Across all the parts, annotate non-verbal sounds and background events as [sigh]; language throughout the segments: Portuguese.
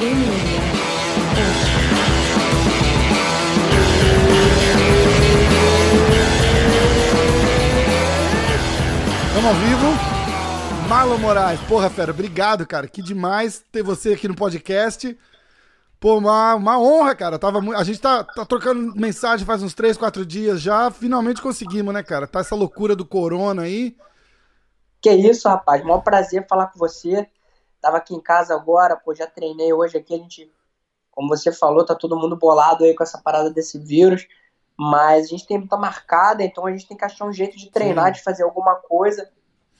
Estamos ao vivo. Marlon Moraes, porra, fera, obrigado, cara. Que demais ter você aqui no podcast. Pô, uma, uma honra, cara. Tava, a gente tá, tá trocando mensagem faz uns 3, 4 dias já. Finalmente conseguimos, né, cara? Tá essa loucura do corona aí. Que isso, rapaz. Maior prazer falar com você. Tava aqui em casa agora, pô, já treinei hoje aqui. A gente, como você falou, tá todo mundo bolado aí com essa parada desse vírus. Mas a gente tem luta marcada, então a gente tem que achar um jeito de treinar, Sim. de fazer alguma coisa.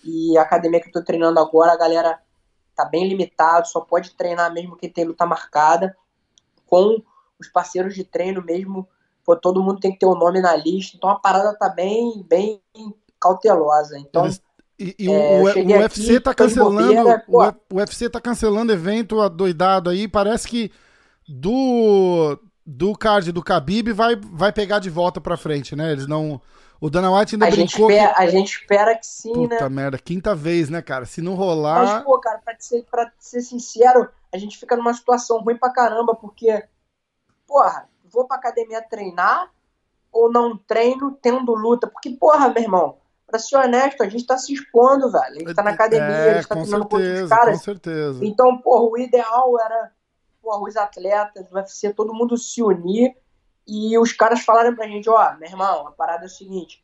E a academia que eu tô treinando agora, a galera tá bem limitado, só pode treinar mesmo quem tem luta marcada. Com os parceiros de treino mesmo, pô, todo mundo tem que ter o um nome na lista. Então a parada tá bem, bem cautelosa. Então. E, e é, o, o, UFC aqui, tá cancelando. Bobeira, o, o UFC tá cancelando evento adoidado aí. Parece que do do card do Khabib vai, vai pegar de volta pra frente, né? Eles não. O Dana White ainda a brincou. Gente espera, que... A gente espera que sim, Puta né? Puta merda, quinta vez, né, cara? Se não rolar. Mas, pô, cara, pra ser, pra ser sincero, a gente fica numa situação ruim pra caramba, porque, porra, vou pra academia treinar ou não treino tendo luta? Porque, porra, meu irmão, pra ser honesto, a gente tá se expondo, velho. A gente tá na academia, é, a gente tá treinando com outros caras. Com certeza. Então, porra, o ideal era pô, os atletas, o UFC, todo mundo se unir e os caras falaram pra gente, ó, meu irmão, a parada é o seguinte,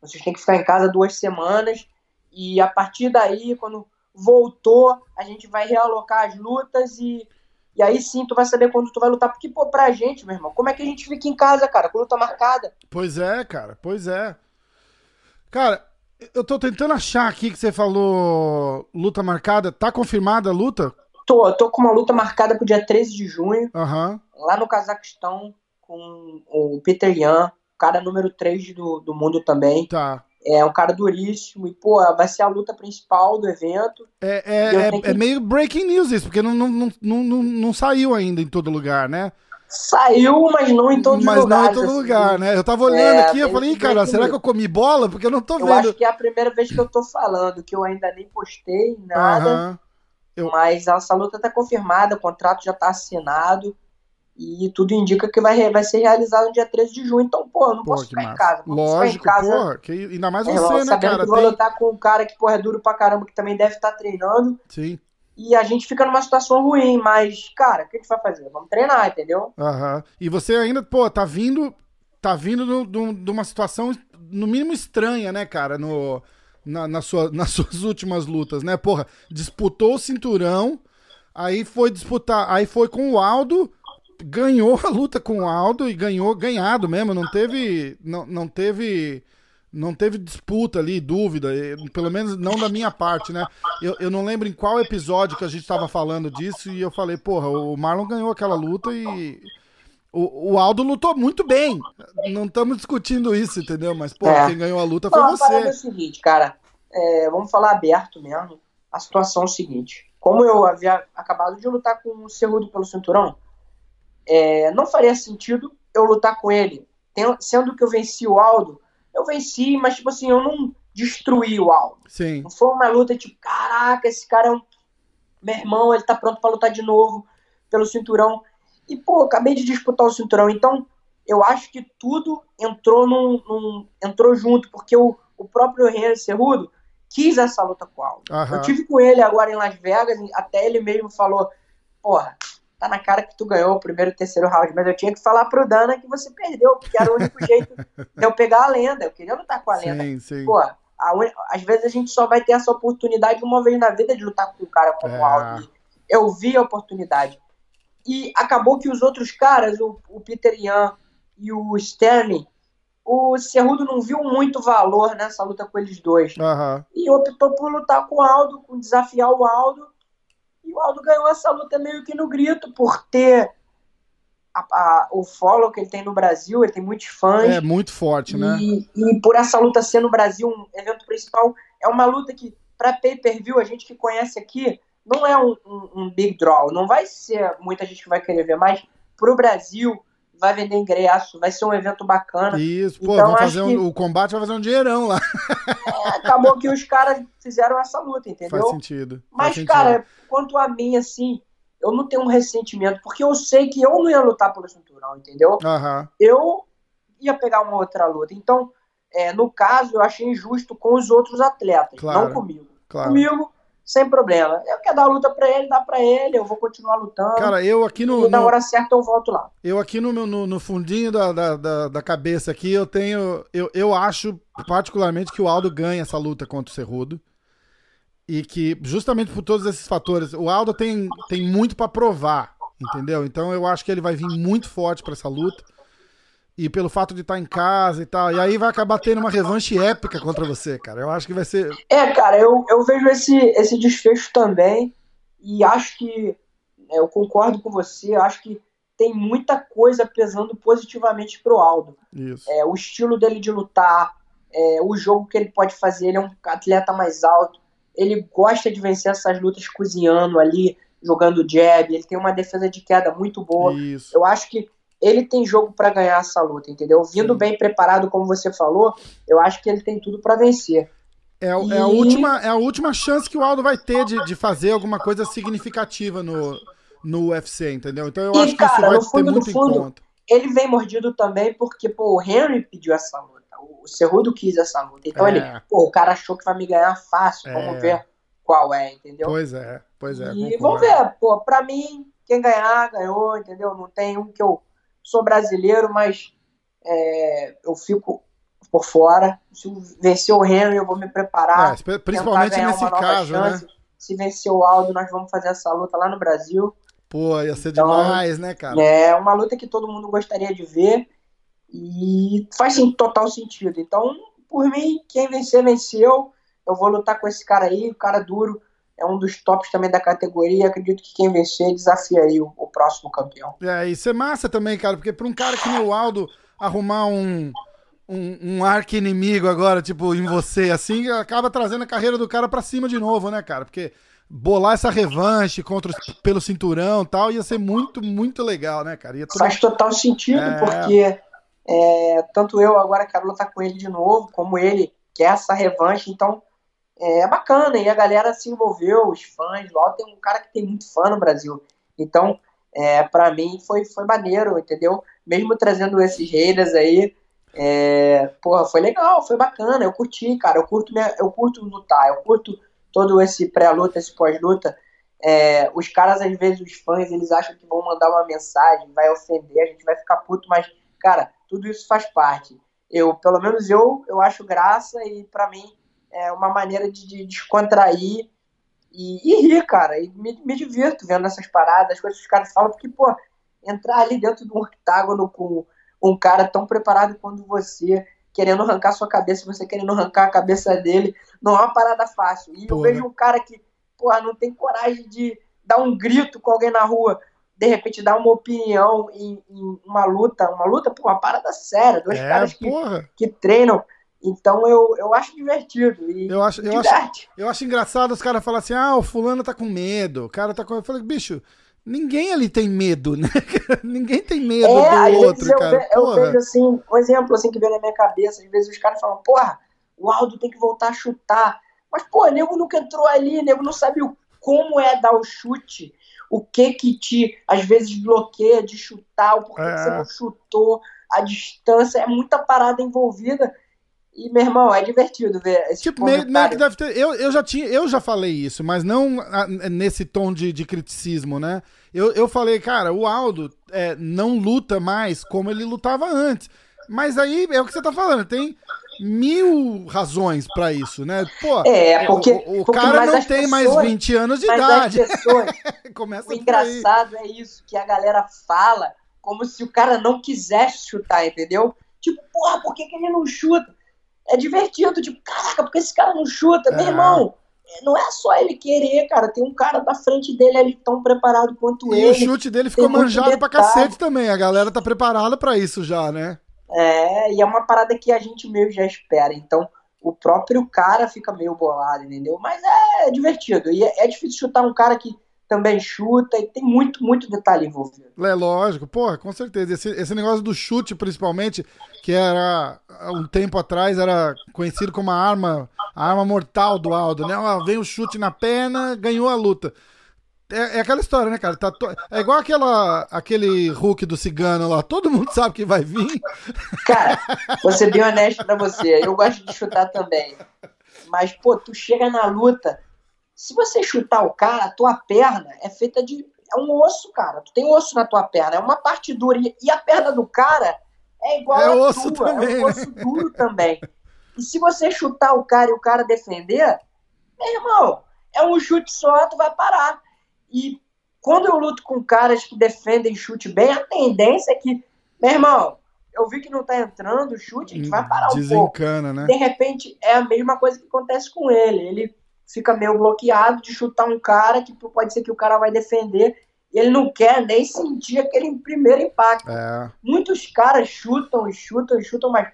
vocês têm que ficar em casa duas semanas e a partir daí, quando voltou, a gente vai realocar as lutas e, e aí sim tu vai saber quando tu vai lutar. Porque, pô, pra gente, meu irmão, como é que a gente fica em casa, cara, com luta marcada? Pois é, cara, pois é. Cara, eu tô tentando achar aqui que você falou luta marcada. Tá confirmada a luta? Tô, tô com uma luta marcada pro dia 13 de junho, uhum. lá no Cazaquistão, com o Peter Yan, cara número 3 do, do mundo também. Tá. É um cara duríssimo e, pô, vai ser a luta principal do evento. É, é, é, que... é, meio breaking news isso, porque não, não, não, não, não saiu ainda em todo lugar, né? Saiu, mas não em todos mas os lugares. Mas não em todo assim. lugar, né? Eu tava olhando é, aqui, eu falei, cara, será que eu comi bola? Porque eu não tô eu vendo. Eu acho que é a primeira vez que eu tô falando, que eu ainda nem postei nada. Uhum. Eu... Mas essa luta está confirmada, o contrato já está assinado e tudo indica que vai, vai ser realizado no dia 13 de junho. Então, pô, eu não pô, posso ficar massa. em casa. Lógico, ficar em casa, porra, que, ainda mais você, é, né, cara? Que vou lutar com um cara que, porra, é duro pra caramba, que também deve estar tá treinando. Sim. E a gente fica numa situação ruim, mas, cara, o que a gente vai fazer? Vamos treinar, entendeu? Aham. E você ainda, pô, tá vindo. Tá vindo de uma situação, no mínimo, estranha, né, cara? No na, na sua, [laughs] nas suas últimas lutas, né? Porra, disputou o cinturão, aí foi disputar, aí foi com o Aldo, ganhou a luta com o Aldo e ganhou ganhado mesmo, não teve não, não teve não teve disputa ali, dúvida, pelo menos não da minha parte, né? Eu, eu não lembro em qual episódio que a gente estava falando disso e eu falei, porra, o Marlon ganhou aquela luta e o, o Aldo lutou muito bem. Não estamos discutindo isso, entendeu? Mas, pô, é. quem ganhou a luta foi você. é o seguinte, cara. É, vamos falar aberto mesmo. A situação é o seguinte. Como eu havia acabado de lutar com o Cerrudo pelo cinturão, é, não faria sentido eu lutar com ele. Sendo que eu venci o Aldo, eu venci, mas, tipo assim, eu não destruí o Aldo. Sim. Não foi uma luta tipo, caraca, esse cara é um. Meu irmão, ele tá pronto para lutar de novo pelo cinturão. E, pô, acabei de disputar o cinturão, então eu acho que tudo entrou num, num entrou junto, porque o, o próprio Henry Cerrudo quis essa luta com o Aldo. Uhum. Eu tive com ele agora em Las Vegas, até ele mesmo falou, porra, tá na cara que tu ganhou o primeiro e o terceiro round, mas eu tinha que falar pro Dana que você perdeu, porque era o único [laughs] jeito de eu pegar a lenda, eu queria lutar com a lenda. Sim, sim. Porra, un... às vezes a gente só vai ter essa oportunidade uma vez na vida de lutar com um cara como é. o Aldo. Eu vi a oportunidade. E acabou que os outros caras, o, o Peter Yan e o Sterling, o Cerrudo não viu muito valor nessa luta com eles dois. Uhum. E optou por lutar com o Aldo, com desafiar o Aldo. E o Aldo ganhou essa luta meio que no grito, por ter a, a, o follow que ele tem no Brasil, ele tem muitos fãs. É muito forte, né? E, e por essa luta ser no Brasil um evento principal, é uma luta que, para pay-per-view, a gente que conhece aqui, não é um, um, um, big draw, não vai ser muita gente que vai querer ver, mas pro Brasil vai vender ingresso, vai ser um evento bacana. Isso, pô, então, fazer um, que... o combate vai fazer um dinheirão lá. É, acabou que os caras fizeram essa luta, entendeu? Faz sentido. Mas, Faz cara, quanto a mim, assim, eu não tenho um ressentimento, porque eu sei que eu não ia lutar pelo cinturão, entendeu? Uhum. Eu ia pegar uma outra luta. Então, é, no caso, eu achei injusto com os outros atletas, claro, não comigo. Claro. Comigo, sem problema. Eu quero dar a luta pra ele, dá pra ele, eu vou continuar lutando. Cara, eu aqui no. E na no, hora certa eu volto lá. Eu aqui no, no, no fundinho da, da, da, da, cabeça aqui, eu tenho. Eu, eu acho particularmente que o Aldo ganha essa luta contra o Cerrudo. E que, justamente por todos esses fatores, o Aldo tem, tem muito para provar, entendeu? Então eu acho que ele vai vir muito forte para essa luta. E pelo fato de estar em casa e tal. E aí vai acabar tendo uma revanche épica contra você, cara. Eu acho que vai ser. É, cara, eu, eu vejo esse, esse desfecho também. E acho que. É, eu concordo com você. Acho que tem muita coisa pesando positivamente pro Aldo. Isso. É, o estilo dele de lutar, é, o jogo que ele pode fazer. Ele é um atleta mais alto. Ele gosta de vencer essas lutas cozinhando ali, jogando jab. Ele tem uma defesa de queda muito boa. Isso. Eu acho que ele tem jogo para ganhar essa luta, entendeu? Vindo Sim. bem preparado, como você falou, eu acho que ele tem tudo para vencer. É, e... é, a última, é a última chance que o Aldo vai ter de, de fazer alguma coisa significativa no, no UFC, entendeu? Então eu e, acho cara, que isso vai ter muito fundo, em conta. Ele vem mordido também porque, pô, o Henry pediu essa luta. O Cerrudo quis essa luta. Então é. ele, pô, o cara achou que vai me ganhar fácil. É. Vamos ver qual é, entendeu? Pois é, pois é. E concordo. vamos ver, pô, pra mim, quem ganhar, ganhou, entendeu? Não tem um que eu sou brasileiro, mas é, eu fico por fora. Se vencer o Henry, eu vou me preparar. É, principalmente nesse caso, né? chance. né? Se vencer o Aldo, nós vamos fazer essa luta lá no Brasil. Pô, ia ser então, demais, né, cara? É uma luta que todo mundo gostaria de ver e faz sim, total sentido. Então, por mim, quem vencer, venceu. Eu vou lutar com esse cara aí, o cara duro é um dos tops também da categoria. Acredito que quem vencer desafia aí o, o próximo campeão. É, isso é massa também, cara, porque para um cara que nem o Aldo arrumar um, um, um arco inimigo agora, tipo, em você, assim, acaba trazendo a carreira do cara para cima de novo, né, cara? Porque bolar essa revanche contra pelo cinturão e tal ia ser muito, muito legal, né, cara? Tudo... Faz total sentido, é... porque é, tanto eu agora quero lutar com ele de novo, como ele quer essa revanche, então é bacana, e a galera se envolveu, os fãs, lá tem um cara que tem muito fã no Brasil. Então, é, para mim foi, foi maneiro, entendeu? Mesmo trazendo esses haters aí, é, porra, foi legal, foi bacana, eu curti, cara, eu curto, minha, eu curto lutar, eu curto todo esse pré-luta, esse pós-luta. É, os caras, às vezes, os fãs, eles acham que vão mandar uma mensagem, vai ofender, a gente vai ficar puto, mas, cara, tudo isso faz parte. Eu, pelo menos eu, eu acho graça e para mim é uma maneira de, de descontrair e, e, rir, cara. E me, me divirto vendo essas paradas, as coisas que os caras falam, porque, pô, entrar ali dentro de um octágono com um cara tão preparado quanto você, querendo arrancar sua cabeça, você querendo arrancar a cabeça dele, não é uma parada fácil. E eu vejo um cara que, pô, não tem coragem de dar um grito com alguém na rua, de repente dar uma opinião em, em uma luta, uma luta, pô, uma parada séria, dois é, caras que, que treinam então eu, eu acho divertido. E eu acho, eu acho, eu acho engraçado os caras falarem assim: ah, o fulano tá com medo. O cara tá com. Eu falei, bicho, ninguém ali tem medo, né? [laughs] ninguém tem medo é, do outro, eu, cara. Eu, vejo assim, um exemplo assim que vem na minha cabeça, às vezes os caras falam, porra, o Aldo tem que voltar a chutar. Mas, pô, o nego nunca entrou ali, o nego não sabe o, como é dar o chute, o que que te, às vezes, bloqueia de chutar, o porquê é. que você não chutou, a distância, é muita parada envolvida e, meu irmão, é divertido ver esse tipo, meio, meio, que deve ter. Eu, eu já tinha, eu já falei isso, mas não nesse tom de, de criticismo, né? Eu, eu falei, cara, o Aldo é, não luta mais como ele lutava antes. Mas aí é o que você tá falando, tem mil razões para isso, né? Pô, é, porque, o, o porque cara não tem pessoas, mais 20 anos de idade. Pessoas, [laughs] Começa o engraçado é isso, que a galera fala como se o cara não quisesse chutar, entendeu? Tipo, porra, por que, que ele não chuta? É divertido, tipo, caraca, porque esse cara não chuta, meu irmão. Não é só ele querer, cara. Tem um cara da frente dele ali tão preparado quanto e ele. E o chute dele ficou manjado pra cacete também. A galera tá preparada para isso já, né? É, e é uma parada que a gente meio já espera. Então, o próprio cara fica meio bolado, entendeu? Mas é, divertido. E é, é difícil chutar um cara que também chuta e tem muito, muito detalhe envolvido. É lógico, porra, com certeza. Esse, esse negócio do chute, principalmente, que era um tempo atrás era conhecido como a arma, a arma mortal do Aldo, né? Ó, vem o chute na perna, ganhou a luta. É, é, aquela história, né, cara? Tá to... É igual aquela, aquele Hulk do cigano lá. Todo mundo sabe que vai vir. Cara, vou ser bem honesto pra você. Eu gosto de chutar também. Mas, pô, tu chega na luta. Se você chutar o cara, a tua perna é feita de. É um osso, cara. Tu tem osso na tua perna. É uma parte dura. E a perna do cara é igual é a osso tua. Também, é um osso né? duro também. E se você chutar o cara e o cara defender, meu irmão, é um chute só, tu vai parar. E quando eu luto com caras que defendem chute bem, a tendência é que, meu irmão, eu vi que não tá entrando o chute, a gente vai parar um Desencana, pouco. né? De repente, é a mesma coisa que acontece com ele. Ele fica meio bloqueado de chutar um cara que pode ser que o cara vai defender e ele não quer nem sentir aquele primeiro impacto. É. Muitos caras chutam chutam chutam, mas,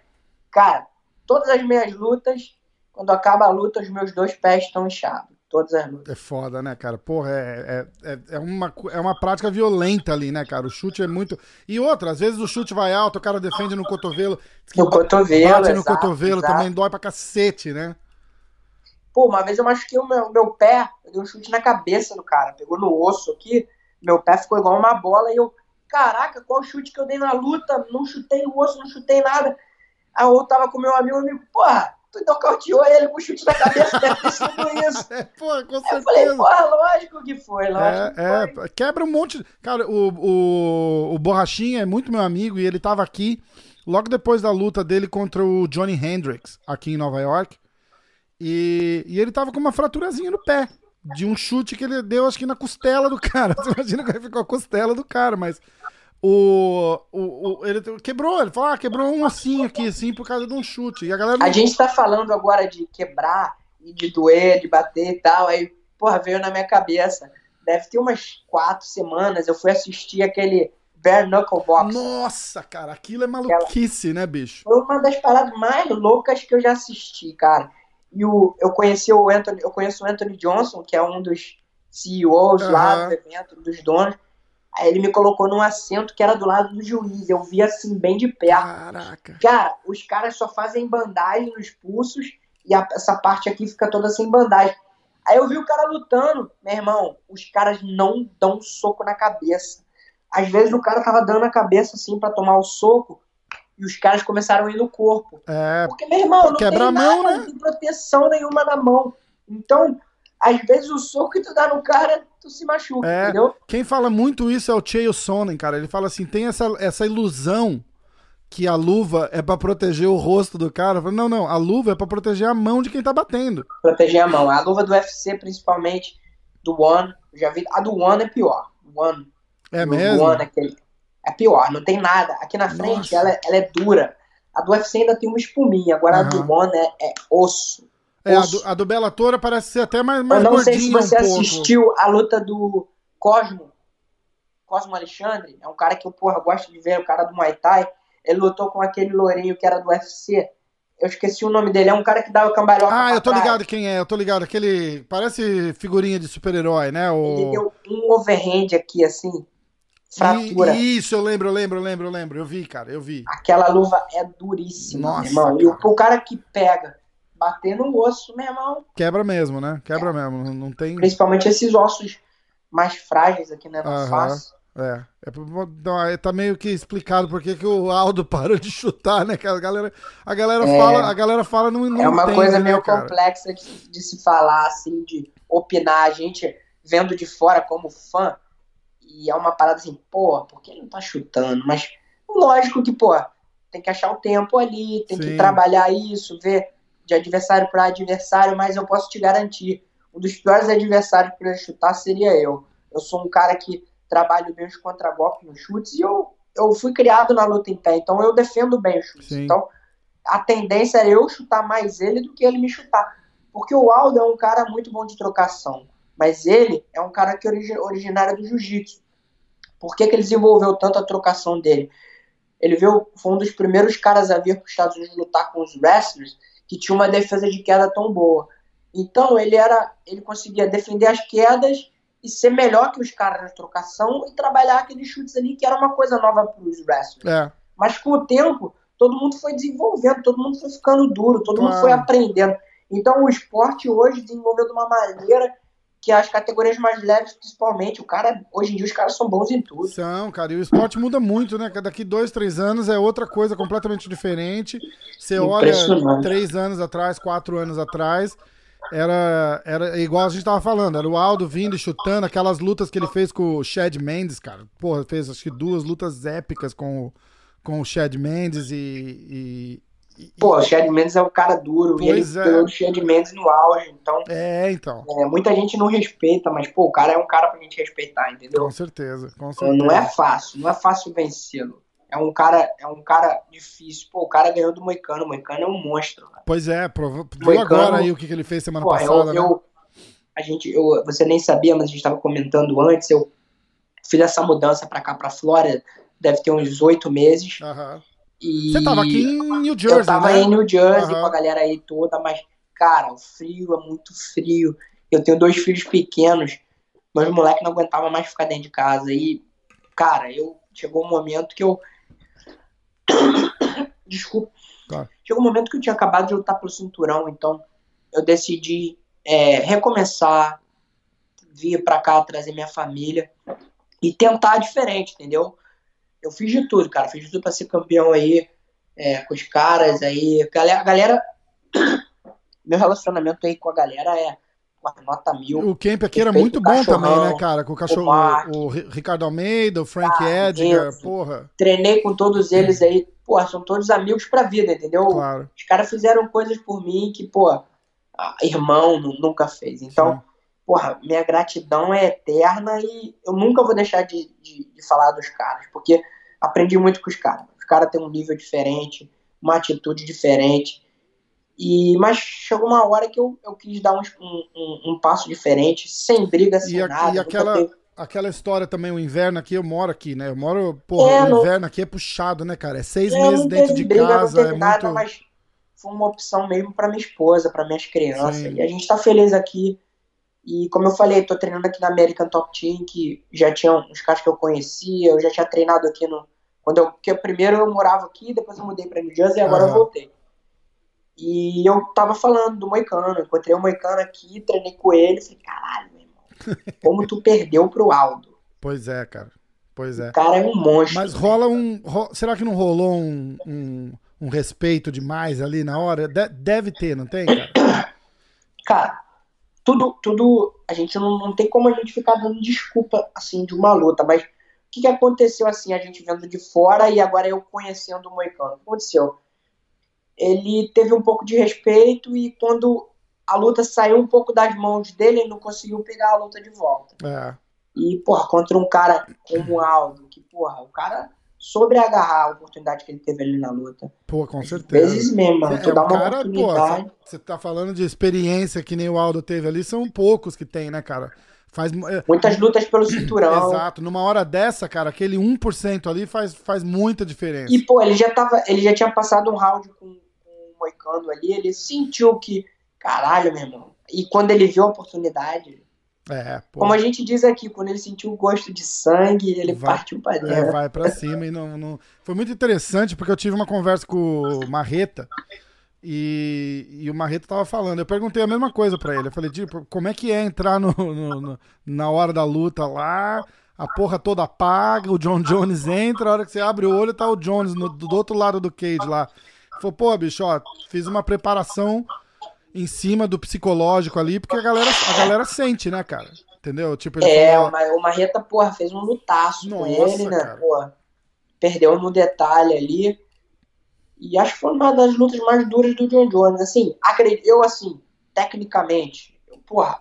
cara, todas as minhas lutas, quando acaba a luta, os meus dois pés estão inchados todas as lutas. É foda, né, cara? Porra, é, é, é, é, uma, é uma prática violenta ali, né, cara? O chute é muito. E outra, às vezes o chute vai alto, o cara defende no cotovelo. No cotovelo. Bate exato, no cotovelo exato. também dói pra cacete, né? Pô, uma vez eu machuquei o meu, meu pé, eu dei um chute na cabeça do cara, pegou no osso aqui, meu pé ficou igual uma bola e eu, caraca, qual chute que eu dei na luta? Não chutei o osso, não chutei nada. Aí eu tava com meu amigo, amigo, porra, tu nocauteou ele com chute na cabeça, deve ter sido isso. [laughs] É, porra, com certeza. Eu falei, porra, lógico que foi, lógico é, que foi. É, quebra um monte. Cara, o, o, o Borrachinha é muito meu amigo e ele tava aqui logo depois da luta dele contra o Johnny Hendricks, aqui em Nova York. E, e ele tava com uma fraturazinha no pé. De um chute que ele deu, acho que na costela do cara. [laughs] Você imagina que ficou a costela do cara, mas o, o, o, ele quebrou, ele falou, ah, quebrou um ossinho aqui, assim, por causa de um chute. E a galera. A gente tá falando agora de quebrar e de doer, de bater e tal. Aí, porra, veio na minha cabeça. Deve ter umas quatro semanas. Eu fui assistir aquele Bare Knuckle Box. Nossa, cara, aquilo é maluquice, Aquela... né, bicho? Foi uma das paradas mais loucas que eu já assisti, cara. E o, eu conheci o Anthony, eu conheço o Anthony Johnson, que é um dos CEOs uhum. lá do evento, dos donos. Aí ele me colocou num assento que era do lado do juiz. Eu vi assim, bem de perto. Caraca. Cara, os caras só fazem bandagem nos pulsos e a, essa parte aqui fica toda sem bandagem. Aí eu vi o cara lutando, meu irmão, os caras não dão soco na cabeça. Às vezes o cara tava dando a cabeça assim para tomar o soco e os caras começaram a ir no corpo. É, Porque, meu irmão, não quebra tem mão, nada, né? tem proteção nenhuma na mão. Então, às vezes o soco que tu dá no cara, tu se machuca, É. entendeu? Quem fala muito isso é o Chael Sonnen, cara. Ele fala assim, tem essa, essa ilusão que a luva é pra proteger o rosto do cara. Falo, não, não, a luva é pra proteger a mão de quem tá batendo. Proteger a mão. A luva do UFC, principalmente, do One, eu já vi. A do One é pior. One. É do mesmo? One, aquele, é pior, não tem nada. Aqui na frente, ela, é- ela é dura. A do UFC ainda tem uma espuminha, agora a do. One é, é osso. É, a do, a do Bellator parece ser até mais, Eu mais não sei se você um pouco. assistiu a luta do Cosmo. Cosmo Alexandre. É um cara que eu, porra, gosto de ver, o cara do Muay Thai. Ele lutou com aquele lourinho que era do UFC. Eu esqueci o nome dele. É um cara que o cambalhota Ah, eu tô trás. ligado quem é, eu tô ligado. Aquele. Parece figurinha de super-herói, né? Ele O... deu um overhand aqui, assim. Fratura. I- Isso, eu lembro, eu lembro, eu lembro, eu lembro. Eu vi, cara, eu vi. Aquela luva é duríssima, Nossa, meu irmão. E o, cara. o cara que pega, bater no osso, meu irmão, Quebra mesmo, né? Quebra mesmo. Não- Não tem. principalmente esses ossos mais frágeis aqui né, na Aham. face. É. é não, é, tá meio que explicado porque que o Aldo [laughs] parou de chutar, né? Que a galera, a galera É. fala, a galera fala não, não é uma entende, coisa né, meio cara? complexa de, de se falar, assim, de opinar. A gente vendo de fora como fã, e é uma parada assim, pô, por que ele não tá chutando? Mas lógico que, pô, tem que achar o tempo ali, tem Sim. que trabalhar isso, ver de adversário para adversário, mas eu posso te garantir, um dos piores adversários para chutar seria eu. Eu sou um cara que trabalho bem os contragolpes nos chutes e eu, eu fui criado na luta em pé, então eu defendo bem os chutes. Sim. Então, a tendência é eu chutar mais ele do que ele me chutar. Porque o Aldo é um cara muito bom de trocação, mas ele é um cara que é origi- originário do jiu-jitsu. Por que, que ele desenvolveu tanto a trocação dele? Ele veio, foi um dos primeiros caras a vir para os Estados Unidos lutar com os wrestlers que tinha uma defesa de queda tão boa. Então ele era, ele conseguia defender as quedas e ser melhor que os caras na trocação e trabalhar aqueles chutes ali que era uma coisa nova para os wrestlers. É. Mas com o tempo, todo mundo foi desenvolvendo, todo mundo foi ficando duro, todo mundo Claro. foi aprendendo. Então o esporte hoje desenvolveu de uma maneira que as categorias mais leves, principalmente, o cara, hoje em dia os caras são bons em tudo. São, cara, e o esporte muda muito, né? Daqui dois, três anos é outra coisa completamente diferente. Você olha três anos atrás, quatro anos atrás, era, era igual a gente tava falando, era o Aldo vindo e chutando, aquelas lutas que ele fez com o Chad Mendes, cara. Porra, fez acho que duas lutas épicas com o, com o Chad Mendes e, e Pô, o Chad Mendes é um cara duro. Pois e ele é. o Chad Mendes no auge. Então, é, então. É, muita gente não respeita, mas, pô, o cara é um cara pra gente respeitar, entendeu? Com certeza, com certeza. Não é fácil, não é fácil vencê-lo. É um cara, é um cara difícil. Pô, o cara ganhou do Moicano. O Moicano é um monstro. Cara. Pois é, prova... viu agora aí o que, que ele fez semana pô, passada. Eu, né? eu, a gente, eu, você nem sabia, mas a gente estava comentando antes. Eu fiz essa mudança para cá, para Flórida, deve ter uns oito meses. Aham. E Você tava aqui em New Jersey, Eu tava né? em New Jersey uhum. com a galera aí toda, mas, cara, o frio é muito frio. Eu tenho dois filhos pequenos, meus moleques não aguentavam mais ficar dentro de casa. E, cara, eu chegou um momento que eu. [coughs] Desculpa. Claro. Chegou um momento que eu tinha acabado de lutar pelo cinturão, então eu decidi é, recomeçar, vir pra cá trazer minha família e tentar diferente, entendeu? Eu fiz de tudo, cara. Fiz de tudo pra ser campeão aí, é, com os caras aí. Galera, galera. [coughs] Meu relacionamento aí com a galera é nota mil. O Camp aqui era muito bom também, né, cara? Com o cachorro, o, o Ricardo Almeida, o Frank ah, Edgar, porra. Treinei com todos eles aí, porra, são todos amigos pra vida, entendeu? Claro. Os caras fizeram coisas por mim que, pô, irmão nunca fez. Então, Sim porra, minha gratidão é eterna e eu nunca vou deixar de, de, de falar dos caras, porque aprendi muito com os caras. Os caras têm um nível diferente, uma atitude diferente. E, mas chegou uma hora que eu, eu quis dar um, um, um passo diferente, sem briga, sem e a, nada. E aquela, aquela história também, o inverno aqui, eu moro aqui, né? Eu moro, porra, é, o não, inverno aqui é puxado, né, cara? É seis é, meses dentro de briga, casa, é nada, muito... Mas foi uma opção mesmo para minha esposa, para minhas crianças. Sim. E a gente tá feliz aqui. E como eu falei, tô treinando aqui na American Top Team, que já tinha uns caras que eu conhecia, eu já tinha treinado aqui no. Quando eu, porque primeiro eu morava aqui, depois eu mudei pra New Jersey e agora uhum. eu voltei. E eu tava falando do Moicano, encontrei o Moicano aqui, treinei com ele, falei, caralho, meu irmão, [laughs] como tu perdeu pro Aldo. Pois é, cara. Pois é. O cara é um monstro. Mas rola um. Ro... Será que não rolou um, um, um respeito demais ali na hora? De deve ter, não tem, cara? [coughs] Cara, tudo, tudo, a gente não, não tem como a gente ficar dando desculpa, assim, de uma luta, mas o que, que aconteceu, assim, a gente vendo de fora e agora eu conhecendo o Moicano? O que aconteceu? Ele teve um pouco de respeito e quando a luta saiu um pouco das mãos dele, ele não conseguiu pegar a luta de volta. É. E, porra, contra um cara como o Aldo, que, porra, o cara sobre agarrar a oportunidade que ele teve ali na luta. Pô, com certeza. Vezes mesmo, mano. Tu é, dá uma cara, oportunidade. Pô, você tá falando de experiência que nem o Aldo teve ali, são poucos que tem, né, cara? Faz, é, Muitas lutas pelo cinturão. Exato. Numa hora dessa, cara, aquele 1% ali faz, faz muita diferença. E, pô, ele já, tava, ele já tinha passado um round com, com o Moicano ali, ele sentiu que, caralho, meu irmão. E quando ele viu a oportunidade, é, Como a gente diz aqui, quando ele sentiu o gosto de sangue, ele vai, partiu para dentro. É, vai para cima e não, não, Foi muito interessante porque eu tive uma conversa com o Marreta e, e o Marreta tava falando. Eu perguntei a mesma coisa para ele. Eu falei, tipo, como é que é entrar no, no, no, na hora da luta lá? A porra toda apaga, o John Jones entra, a hora que você abre o olho tá o Jones no, do outro lado do cage lá. Falou, pô, bicho, ó, fiz uma preparação em cima do psicológico ali, porque a galera, a galera sente, né, cara? Entendeu? Tipo, ele é, falou... o Marreta, porra, fez um lutaço Nossa, com ele, né? Cara. Porra, perdeu no detalhe ali. E acho que foi uma das lutas mais duras do John Jones. Assim, acredito, eu, assim, tecnicamente, eu, porra,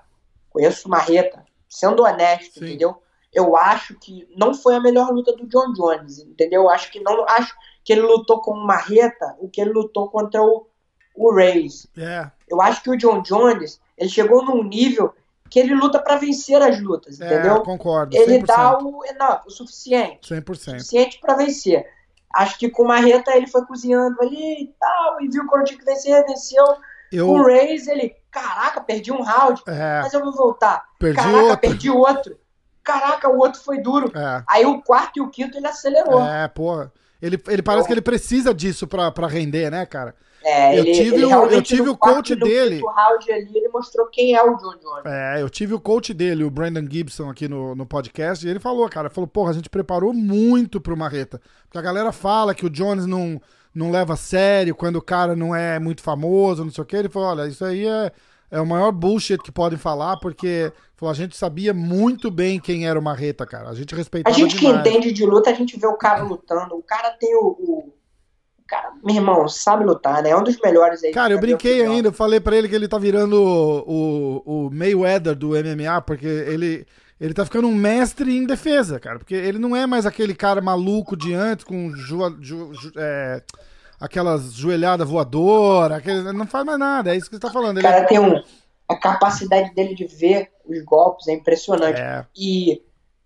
conheço o Marreta, sendo honesto, Sim. entendeu? Eu acho que não foi a melhor luta do John Jones, entendeu? Eu acho que não acho que ele lutou com o Marreta o que ele lutou contra o o Reis. É. Eu acho que o John Jones, ele chegou num nível que ele luta para vencer as lutas, é, entendeu? concordo. 100%. Ele dá o, não, o suficiente. 100%. O suficiente para vencer. Acho que com o Marreta ele foi cozinhando ali e tal, e viu quando tinha que vencer, venceu. Eu... O Reis, ele, caraca, perdi um round, é. mas eu vou voltar. Perdi caraca, outro. perdi outro. caraca, o outro foi duro. É. Aí o quarto e o quinto ele acelerou. É, porra. Ele, ele parece que ele precisa disso pra, pra render, né, cara? É, Eu ele, tive ele o- eu tive o coach dele. round ali, ele mostrou quem é o John Jones. É, eu tive o coach dele, o Brandon Gibson, aqui no, no podcast, e ele falou, cara, falou, porra, a gente preparou muito pro Marreta. Porque a galera fala que o Jones não, não leva a sério quando o cara não é muito famoso, não sei o que. Ele falou, olha, isso aí é, é o maior bullshit que podem falar, porque falou, a gente sabia muito bem quem era o Marreta, cara. A gente A respeitava gente que demais. entende de luta, a gente vê o cara lutando. O cara tem o. o- cara, meu irmão, sabe lutar, né? É um dos melhores aí. Cara, eu brinquei ainda, eu falei pra ele que ele tá virando o, o, o Mayweather do MMA, porque ele, ele tá ficando um mestre em defesa, cara. Porque ele não é mais aquele cara maluco de antes, com joa- jo- jo- é, aquelas joelhadas voadoras, aquele, ele não faz mais nada, é isso que você tá falando. O Ele cara tem um. A capacidade dele de ver os golpes é impressionante. é, E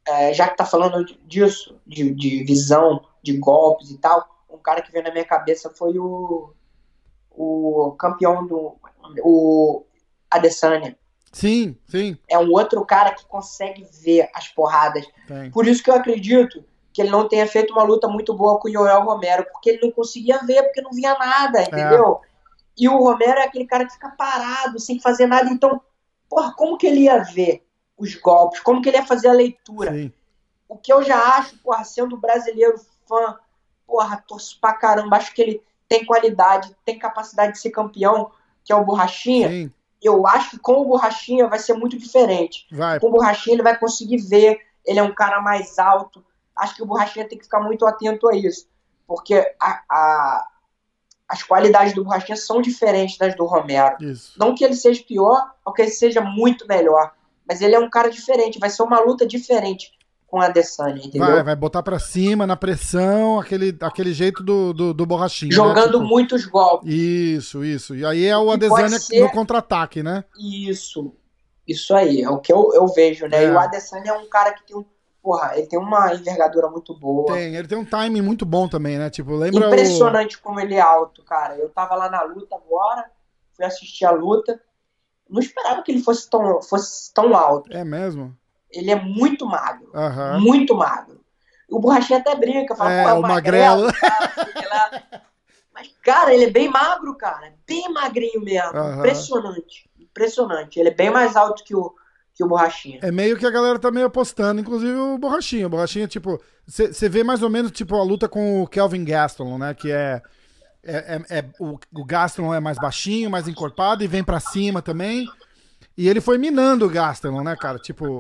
é, já que tá falando disso, de, de visão, de golpes e tal, um cara que veio na minha cabeça foi o, o campeão do. O Adesanya. sim, sim, É um outro cara que consegue ver as porradas. tem. Por isso que eu acredito que ele não tenha feito uma luta muito boa com o Yoel Romero, porque ele não conseguia ver, porque não via nada, entendeu? E o Romero é aquele cara que fica parado, sem fazer nada. Então, porra, como que ele ia ver os golpes? Como que ele ia fazer a leitura? Sim. O que eu já acho, porra, sendo brasileiro fã, porra, torço pra caramba, acho que ele tem qualidade, tem capacidade de ser campeão, que é o Borrachinha. Sim, Eu acho que com o Borrachinha vai ser muito diferente. vai. Com o Borrachinha ele vai conseguir ver, ele é um cara mais alto. Acho que o Borrachinha tem que ficar muito atento a isso, porque a- a- as qualidades do Borrachinha são diferentes das do Romero. Isso. Não que ele seja pior, ou que ele seja muito melhor, mas ele é um cara diferente, vai ser uma luta diferente com a Adesanya, entendeu? Vai, vai botar pra cima, na pressão, aquele, aquele jeito do, do, do borrachinho. né? Jogando Tipo, muitos golpes. Isso, isso. E aí é o Adesanya ser- no contra-ataque, né? Isso. Isso aí, é o que eu, eu vejo, né? É. E o Adesanya é um cara que tem um. Porra, ele tem uma envergadura muito boa. Tem, ele tem um timing muito bom também, né? Tipo, lembra Impressionante como ele é alto, cara. Eu tava lá na luta agora, fui assistir a luta. Não esperava que ele fosse tão, fosse tão alto. o... É mesmo? Ele é muito magro. Aham. Muito magro. O borrachinha até brinca, fala, É, pô, é o magrelo. o que lá. Mas, cara, ele é bem magro, cara. Bem magrinho mesmo. Aham. Impressionante. Impressionante. Ele é bem mais alto que o, que o borrachinha. É meio que a galera tá meio apostando, inclusive o Borrachinha. O Borrachinha, tipo, você vê mais ou menos, tipo, a luta com o Kelvin Gastelum, né? Que é. é, é- é- o, o Gastelum é mais baixinho, mais encorpado e vem pra cima também. E ele foi minando o Gastelum, né, cara? Tipo.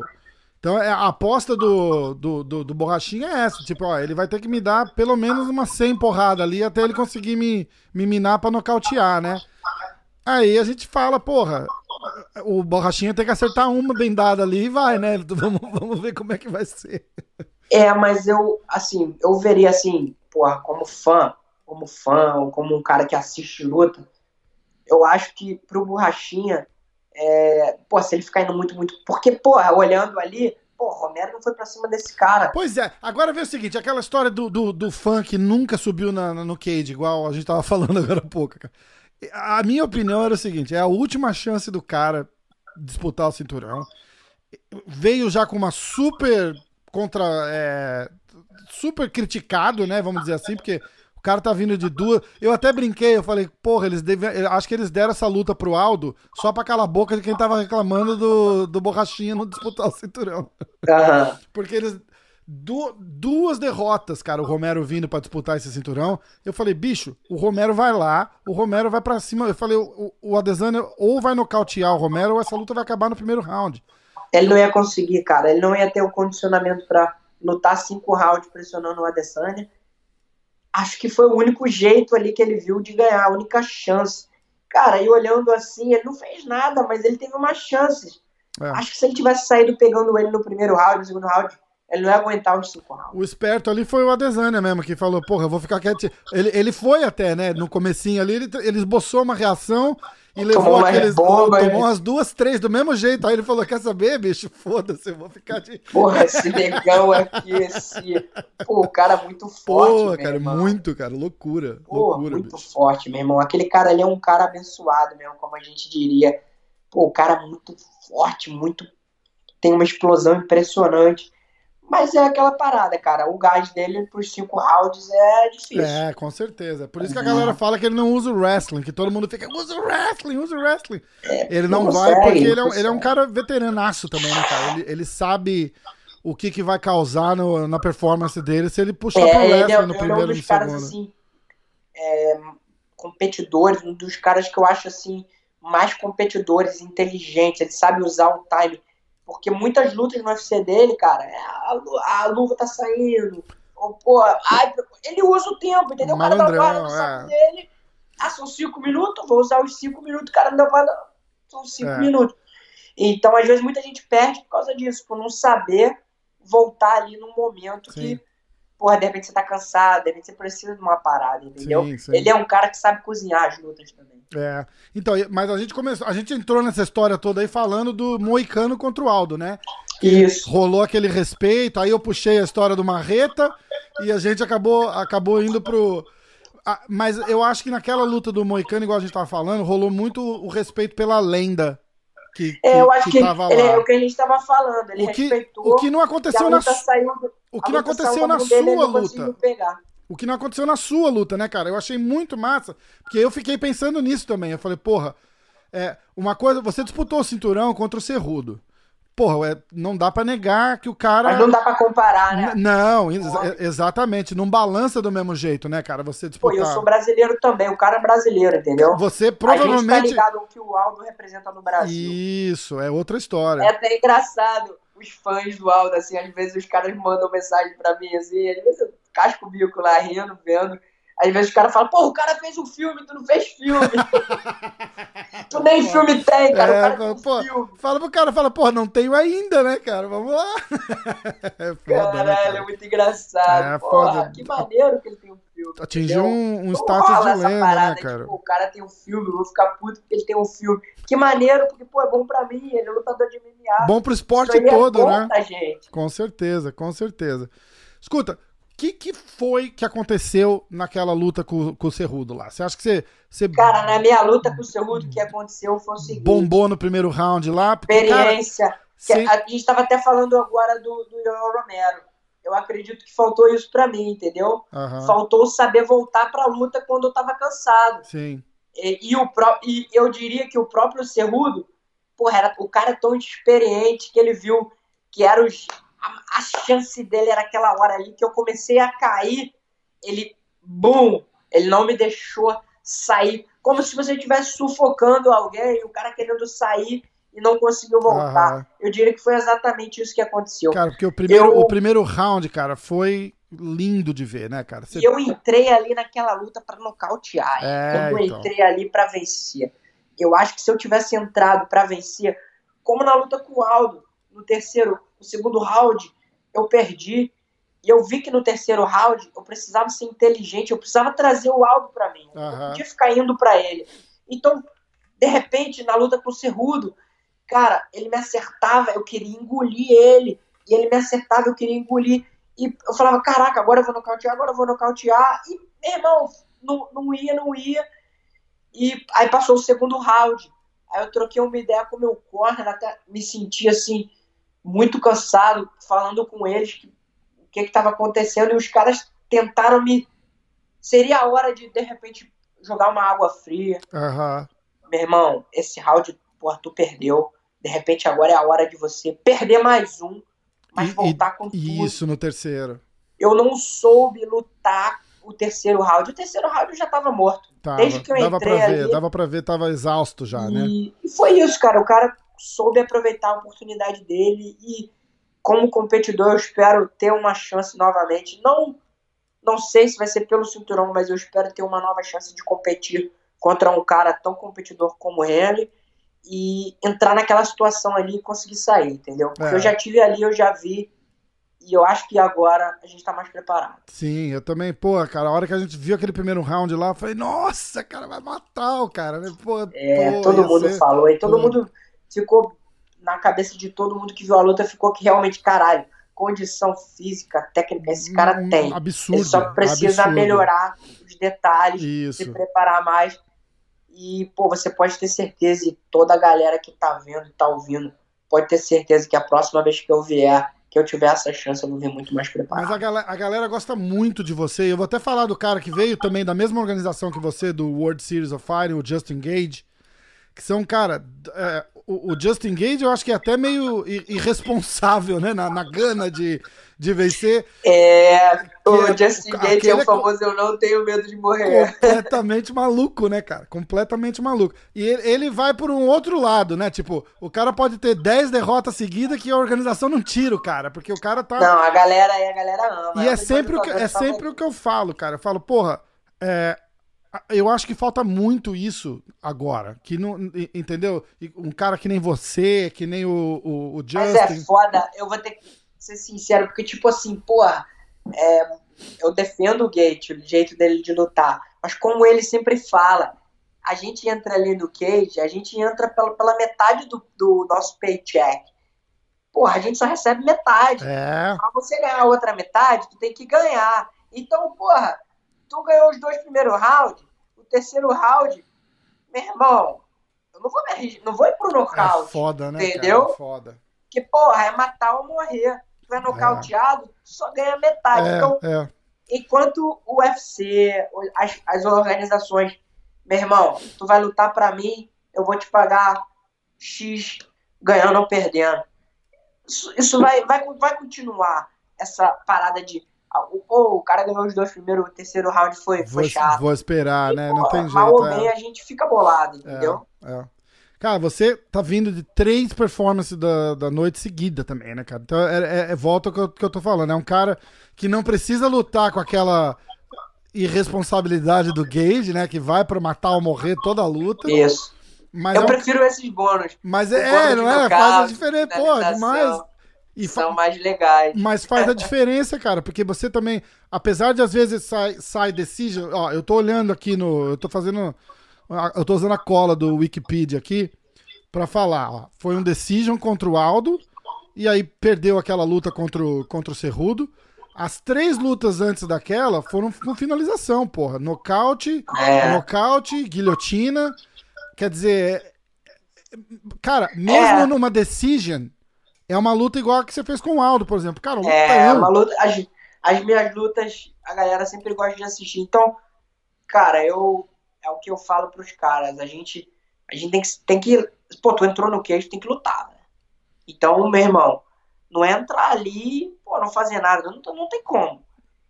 Então é, a aposta do, do, do, do Borrachinha é essa. Tipo, ó, ele vai ter que me dar pelo menos umas 100 porradas ali até ele conseguir me, me minar pra nocautear, né? Aí a gente fala, porra, o Borrachinha tem que acertar uma bem dada ali e vai, né? [laughs] Vamos, vamos ver como é que vai ser. É, mas eu, assim, eu veria assim, porra, como fã, como fã, ou como um cara que assiste luta, eu acho que pro Borrachinha, é, pô, se ele ficar indo muito, muito. Porque, porra, olhando ali, pô, Romero não foi pra cima desse cara. Pois é, agora vê o seguinte, aquela história do, do, do fã que nunca subiu na, na- no cage, igual a gente tava falando agora há pouco, cara. A minha opinião era o seguinte, é a última chance do cara disputar o cinturão. Veio já com uma super contra... é, super criticado, né, vamos dizer assim, porque o cara tá vindo de duas... Eu até brinquei, eu falei, porra, eles devem... acho que eles deram essa luta pro Aldo só pra calar a boca de quem tava reclamando do, do Borrachinha não disputar o cinturão. Aham. Porque eles. Du- duas derrotas, cara, o Romero vindo pra disputar esse cinturão. Eu falei, bicho, o Romero vai lá, o Romero vai pra cima. Eu falei, o, o Adesanya ou vai nocautear o Romero ou essa luta vai acabar no primeiro round. Ele não ia conseguir, cara. Ele não ia ter o condicionamento pra lutar cinco rounds pressionando o Adesanya. Acho que foi o único jeito ali que ele viu de ganhar, a única chance. Cara, e olhando assim, ele não fez nada, mas ele teve umas chances. É. Acho que se ele tivesse saído pegando ele no primeiro round, no segundo round, ele não ia aguentar os cinco rounds. O esperto ali foi o Adesanya mesmo, que falou, porra, eu vou ficar quietinho. Ele, ele foi até, né, no comecinho ali, ele, ele esboçou uma reação e levou Tomou umas aqueles... bombas, tomou umas duas, três do mesmo jeito. Aí ele falou, quer saber, bicho? Foda-se, eu vou ficar de... [laughs] Porra, esse negão aqui, esse. Pô, o cara muito forte, Pô, cara, irmão. muito, cara, loucura. Pô, loucura, muito bicho. forte, meu irmão. Aquele cara ali é um cara abençoado mesmo, como a gente diria. Pô, o cara é muito forte, muito. tem uma explosão impressionante. Mas é aquela parada, cara. O gás dele pros cinco rounds é difícil. É, com certeza. Por isso que a galera fala que ele não usa o wrestling, que todo mundo fica, usa o wrestling, usa o wrestling. É, ele não, não vai consegue, porque ele é, um, ele é um cara veteranaço também, né, cara? Ele, ele sabe o que, que vai causar no- na performance dele se ele puxar pro É, wrestling é, no ele é primeiro um e no dos caras, assim, é, competidores, um dos caras que eu acho, assim, mais competidores, inteligentes. Ele sabe usar o time. Porque muitas lutas no UFC dele, cara, é, a, a luva tá saindo. Ou, pô, ai, ele usa o tempo, entendeu? O cara dá vara no saco é. dele. Ah, são cinco minutos, vou usar os cinco minutos, o cara não dá vara. São cinco É. minutos. Então, às vezes, muita gente perde por causa disso, por não saber voltar ali num momento Sim. que, porra, de repente você tá cansado, de repente você precisa de uma parada, entendeu? Sim, sim. Ele é um cara que sabe cozinhar as lutas também. É. Então, mas a gente começou, a gente entrou nessa história toda aí falando do Moicano contra o Aldo, né? Isso. Rolou aquele respeito, aí eu puxei a história do Marreta e a gente acabou, acabou indo pro. Mas eu acho que naquela luta do Moicano, igual a gente tava falando, rolou muito o respeito pela lenda que, que, É, eu acho que, tava ele, lá. é o que a gente tava falando. Ele O que, respeitou. o que não que aconteceu na, saiu, o que não aconteceu na dele, sua luta. Pegar. O que não aconteceu na sua luta, né, cara? Eu achei muito massa, porque eu fiquei pensando nisso também. Eu falei, porra, é, uma coisa, você disputou o cinturão contra o Cerrudo. Porra, é, não dá pra negar que o cara. Mas não dá pra comparar, né? N- Não, ex- exatamente. Não balança do mesmo jeito, né, cara? Você Pô, disputar. eu sou brasileiro também, o cara é brasileiro, entendeu? Você A gente tá provavelmente. ligado ao que o Aldo representa no Brasil. Isso, é outra história. É até engraçado os fãs do Aldo, assim, às vezes os caras mandam mensagem pra mim, assim, às vezes eu casco o bico lá rindo, vendo. Às vezes os caras falam, pô, o cara fez um filme, tu não fez filme. [laughs] tu nem filme tem, cara, É, o cara pô, um filme. Fala pro cara, fala, porra, não tenho ainda, né, cara? Vamos lá. [laughs] É foda, né, Caralho, é cara? muito engraçado. É, Porra, foda. que maneiro que ele tem um filme. Atingiu entendeu? um, um Não status de lenda, parada, né, cara? Tipo, o cara tem um filme, eu vou ficar puto porque ele tem um filme. Que maneiro, porque, pô, é bom pra mim, ele é lutador de MMA. Bom pro esporte aí todo, é bom né? gente. Com certeza, com certeza. Escuta, o que, que foi que aconteceu naquela luta com, com o Cerrudo lá? Você acha que você, você Cara, na minha luta com o Cerrudo, o que aconteceu foi o seguinte. bombou no primeiro round lá? Porque, cara, experiência. sem- A gente estava até falando agora do, do Yoel Romero. Eu acredito que faltou isso pra mim, entendeu? Aham, Faltou saber voltar pra luta quando eu tava cansado. sim. E, e o pró- e eu diria que o próprio Cerrudo, porra, era, o cara é tão experiente que ele viu que era os, a, a chance dele era aquela hora ali que eu comecei a cair. Ele, bum, ele não me deixou sair. Como se você estivesse sufocando alguém, o cara querendo sair e não conseguiu voltar. Eu diria que foi exatamente isso que aconteceu. Cara, porque o primeiro, Eu- o primeiro round, cara, foi lindo de ver, né, cara? Você- E eu entrei ali naquela luta pra nocautear. É, eu não então. entrei ali pra vencer. Eu acho que se eu tivesse entrado pra vencer, como na luta com o Aldo, no terceiro, no segundo round, eu perdi. E eu vi que no terceiro round eu precisava ser inteligente, eu precisava trazer o Aldo pra mim. Eu Aham. não podia ficar indo pra ele. Então, de repente, na luta com o Cerrudo, cara, ele me acertava, eu queria engolir ele. E ele me acertava, eu queria engolir. E eu falava, caraca, agora eu vou nocautear, agora eu vou nocautear. E, meu irmão, não, não ia, não ia. E aí passou o segundo round. Aí eu troquei uma ideia com o meu corner, até me senti assim, muito cansado, falando com eles que, o que estava acontecendo. E os caras tentaram me. Seria a hora de, de repente, jogar uma água fria. Aham. Meu irmão, esse round, porra, tu perdeu. De repente agora é a hora de você perder mais um, mas E- voltar com tudo. Isso, no terceiro. Eu não soube lutar o terceiro round. O terceiro round eu já tava morto. Tava, Desde que eu dava entrei pra ver, ali- dava pra ver, tava exausto já, né? E, e foi isso, cara. O cara soube aproveitar a oportunidade dele e, como competidor, eu espero ter uma chance novamente. Não, não sei se vai ser pelo cinturão, mas eu espero ter uma nova chance de competir contra um cara tão competidor como ele e entrar naquela situação ali e conseguir sair, entendeu? Porque É. eu já tive ali, eu já vi. E eu acho que agora a gente tá mais preparado. Sim, eu também, pô, cara, a hora que a gente viu aquele primeiro round lá, eu falei, nossa, cara, vai matar o cara, né? Pô, É, pô, todo mundo ser- falou, e todo pô. mundo ficou na cabeça de todo mundo que viu a luta, ficou que realmente, caralho, condição física, técnica, esse cara Hum, tem. Absurdo. Ele só precisa absurdo. melhorar os detalhes, se Isso. preparar mais. E, pô, você pode ter certeza, e toda a galera que tá vendo e tá ouvindo pode ter certeza que a próxima vez que eu vier, que eu tiver essa chance, eu vou vir muito mais preparado. Mas a galera, a galera gosta muito de você. Eu vou até falar do cara que veio também da mesma organização que você, do World Series of Fighting, o Justin Gage. Que são, cara, é, o, o, Justin Gage eu acho que é até meio irresponsável, né? Na, na gana de, de vencer. É, o é, Justin Gage é o famoso é, eu não tenho medo de morrer. Completamente maluco, né, cara? Completamente maluco. E ele, ele, vai por um outro lado, né? Tipo, o cara pode ter 10 derrotas seguidas que a organização não tira o cara, porque o cara tá. Não, a galera aí, a galera ama. E é sempre, o que, é sempre o que eu falo, cara. Eu falo, porra, é, eu acho que falta muito isso agora. Que não, entendeu? Um cara que nem você, que nem o, o, o Justin. Mas é foda, eu vou ter que ser sincero, porque, tipo assim, porra, é, eu defendo o Gate, o jeito dele de lutar. Mas como ele sempre fala, a gente entra ali no cage, a gente entra pela, pela metade do, do nosso paycheck. Porra, a gente só recebe metade. É. Pra você ganhar a outra metade, tu tem que ganhar. Então, porra, tu ganhou os dois primeiros rounds, o terceiro round, meu irmão, eu não vou, não vou ir pro nocaute. É foda, né? Entendeu? Cara, é foda. Que, porra, é matar ou morrer. Tu é nocauteado, é. só ganha metade. É, então, é. enquanto o UFC, as, as organizações, meu irmão, tu vai lutar pra mim, eu vou te pagar X ganhando ou perdendo. Isso, isso vai, vai, vai continuar, essa parada de Pô, o cara ganhou os dois primeiros, o terceiro round foi, foi vou, chato. Vou esperar, e, né? Pô, não tem jeito. Mal ou bem, é. a gente fica bolado, entendeu? É, é. Cara, você tá vindo de três performances da, da noite seguida também, né, cara? Então é, é, é volta que eu, que eu tô falando. É um cara que não precisa lutar com aquela irresponsabilidade do Gage, né? Que vai para matar ou morrer toda a luta. Isso. Mas eu é um... prefiro esses bônus. Mas é, é não é? Faz a diferença, pô, demais. E são mais legais. Mas faz a [laughs] diferença, cara, porque você também, apesar de às vezes sai, sai decision, ó, eu tô olhando aqui no, eu tô fazendo, eu tô usando a cola do Wikipedia aqui para falar, ó, foi um decision contra o Aldo e aí perdeu aquela luta contra o, contra o Cerrudo. As três lutas antes daquela foram com finalização, porra. Nocaute, é. nocaute, guilhotina. Quer dizer, cara, mesmo é. numa decision, é uma luta igual a que você fez com o Aldo, por exemplo. Cara, é uma luta. As, as minhas lutas, a galera sempre gosta de assistir. Então, cara, eu. É o que eu falo pros caras. A gente. A gente tem que. Tem que pô, tu entrou no queijo, tem que lutar, né? Então, meu irmão, não é entrar ali, pô, não fazer nada. Não, não tem como.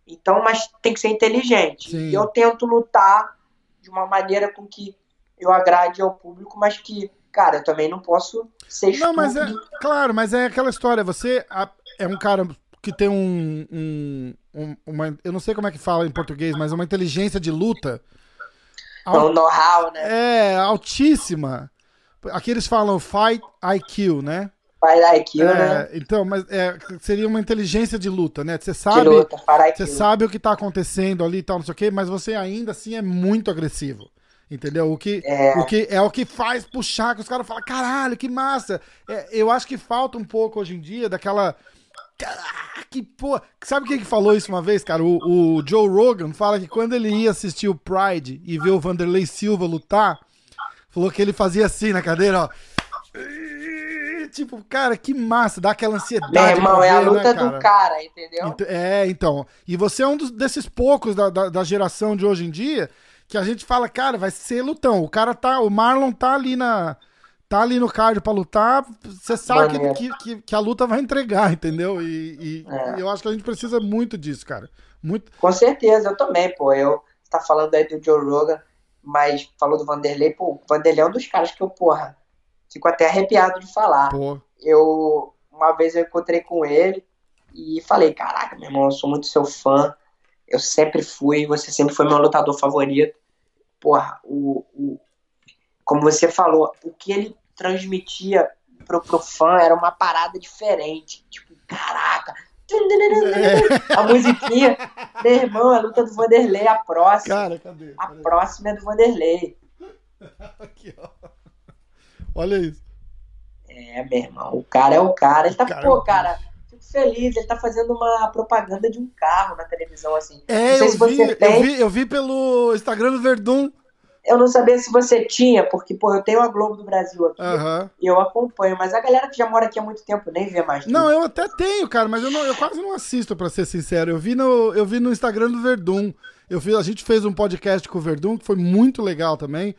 Então, mas tem que ser inteligente. Sim. E eu tento lutar de uma maneira com que eu agrade ao público, mas que cara, eu também não posso ser Não, mas é, claro, mas é aquela história, você é um cara que tem um, um, um uma, eu não sei como é que fala em português, mas uma inteligência de luta. Um know-how, né? É, altíssima. Aqui eles falam fight IQ, né? Fight IQ, é, né? Então, mas é, seria uma inteligência de luta, né? Você sabe, luta, você sabe o que tá acontecendo ali e tal, não sei o quê, mas você ainda assim é muito agressivo. Entendeu? O que é, o que, é o que faz puxar, que os caras falam, caralho, que massa. É, eu acho que falta um pouco hoje em dia daquela. Que porra. Sabe quem que falou isso uma vez, cara? O, o Joe Rogan fala que quando ele ia assistir o Pride e ver o Vanderlei Silva lutar, falou que ele fazia assim na cadeira, ó. Tipo, cara, que massa, dá aquela ansiedade. Meu irmão, ver, é a né, luta né, cara? do cara, entendeu? É, então. E você é um dos, desses poucos da, da, da geração de hoje em dia que a gente fala, cara, vai ser lutão. O cara tá, o Marlon tá ali na tá ali no card para lutar, você sabe que, que, que, a luta vai entregar, entendeu? E, e, é. eu acho que a gente precisa muito disso, cara. Muito. Com certeza, eu também, pô. Eu tá falando aí do Joe Rogan, mas falou do Vanderlei, pô, o Vanderlei é um dos caras que eu, porra, fico até arrepiado de falar. Pô. Eu uma vez eu encontrei com ele e falei, caraca, meu irmão, eu sou muito seu fã. Eu sempre fui, você sempre foi meu lutador favorito. Porra, o, o, como você falou, o que ele transmitia pro, pro fã era uma parada diferente. Tipo, caraca. É. A musiquinha, meu irmão, a luta do Vanderlei, a próxima. Cara, cadê? A próxima é do Vanderlei. Aqui, ó. Olha isso. É, meu irmão, o cara é o cara. Ele tá, cara, pô, cara, feliz, ele tá fazendo uma propaganda de um carro na televisão, assim. É, eu, vi, eu vi, eu vi pelo Instagram do Verdun. eu não sabia se você tinha, porque, pô, eu tenho a Globo do Brasil aqui Aham. e eu acompanho, mas a galera que já mora aqui há muito tempo nem vê mais. Não, eu até tenho, cara, mas eu, não- eu quase não assisto, pra ser sincero. Eu vi no, eu vi no Instagram do Verdun. Eu fiz, a gente fez um podcast com o Verdun, que foi muito legal também.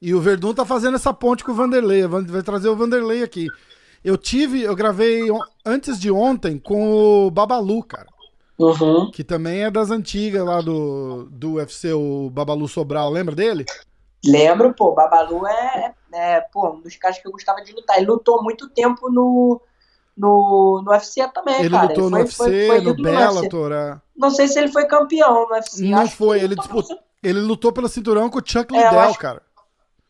E o Verdun tá fazendo essa ponte com o Vanderlei. Vai trazer o Vanderlei aqui. Eu tive, eu gravei antes de ontem com o Babalu, cara. Uhum. Que também é das antigas lá do, do UFC, o Babalu Sobral. Lembra dele? Lembro, pô, Babalu é, é, pô, um dos caras que eu gostava de lutar. Ele lutou muito tempo no, no, no UFC também, Ele cara. lutou no foi- UFC, foi- foi no. Bellator. é. Não sei se ele foi campeão no UFC. Não foi, ele lutou disputou. Ele lutou pelo cinturão com o Chuck É, Liddell, acho- cara.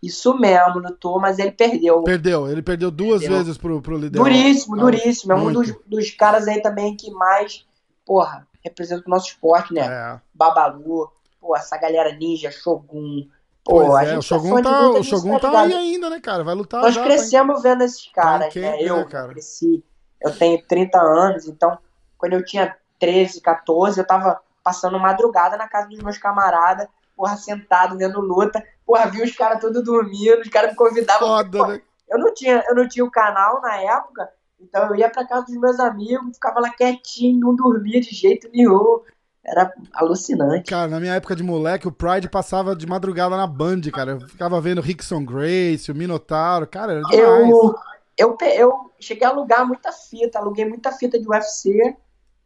Isso mesmo, lutou, mas ele perdeu. Perdeu, ele perdeu duas Perdeu. vezes pro, pro Liddell. Duríssimo, Ah, duríssimo. É um dos, dos caras aí também que mais, porra, representa o nosso esporte, né? É. Babalu, pô, essa galera ninja, Shogun. Pô, Pois a é, gente o é Shogun fã de tá, o Shogun tá aí ainda, né, cara? Vai lutar Nós já, tá crescemos vendo esses caras, quem, né? Eu cara? cresci, eu tenho 30 anos, então quando eu tinha 13, 14, eu tava passando madrugada na casa dos meus camaradas, porra, sentado vendo luta, porra, vi os caras todos dormindo, os caras me convidavam. Foda, pô, né? Eu não tinha, eu não tinha o canal na época, então eu ia pra casa dos meus amigos, ficava lá quietinho, não dormia de jeito nenhum. Era alucinante. Cara, na minha época de moleque, o Pride passava de madrugada na Band, cara. Eu ficava vendo Rickson Grace, o Minotauro. Cara, era demais. Eu, eu, eu cheguei a alugar muita fita, aluguei muita fita de UFC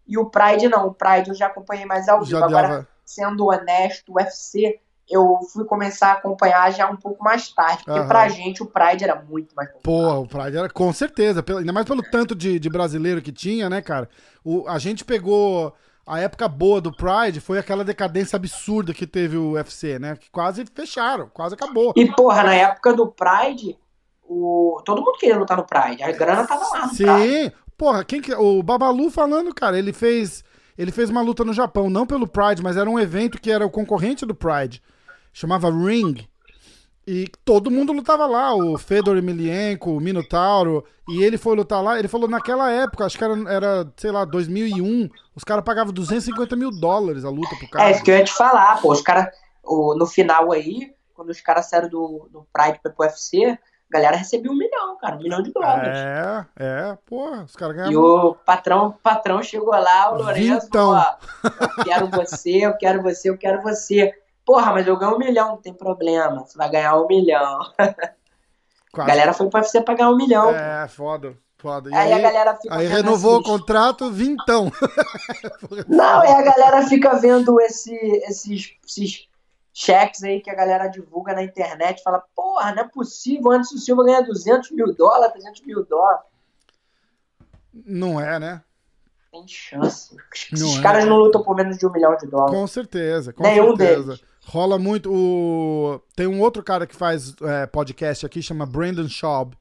e o Pride não. O Pride eu já acompanhei mais ao vivo. Já Agora, dava. Sendo honesto, o UFC eu fui começar a acompanhar já um pouco mais tarde, porque Aham. pra gente o Pride era muito mais popular. Porra, o Pride era com certeza. Ainda mais pelo tanto de, de brasileiro que tinha, né, cara? O, a gente pegou. A época boa do Pride foi aquela decadência absurda que teve o UFC, né? Que quase fecharam, quase acabou. E, porra, na época do Pride, o... todo mundo queria lutar no Pride. A grana tava lá no Pride. Sim, porra, quem que. O Babalu falando, cara, ele fez. Ele fez uma luta no Japão, não pelo Pride, mas era um evento que era o concorrente do Pride. Chamava Ring. E todo mundo lutava lá, o Fedor Emelianenko, o Minotauro, e ele foi lutar lá, ele falou naquela época, acho que era, era sei lá, 2001, os caras pagavam 250 mil dólares a luta pro É cara. isso que eu ia te falar, pô. Os caras, no final aí, quando os caras saíram do, do Pride pro UFC, a galera recebia um milhão, cara, um milhão de dólares. É, é, porra, os caras E ganhavam. o patrão, o patrão chegou lá, o Lourenço, Vintão. ó, eu quero você, eu quero você, eu quero você. Porra, mas eu ganho um milhão, não tem problema. Você vai ganhar um milhão. [laughs] A galera foi pra você pagar um milhão. É, foda, foda. E aí, a galera fica Aí renovou o esses- contrato, vintão. Não, aí a galera fica vendo esse, esses, esses cheques aí que a galera divulga na internet. Fala, porra, não é possível. Antes o Silva ganha 200 mil dólares, 300 mil dólares. Não é, né? Tem chance. Esses Não é. caras não lutam por menos de um milhão de dólares. Com certeza, com Nenhum certeza. deles. Rola muito. O... Tem um outro cara que faz é, podcast aqui, chama Brandon Schaub.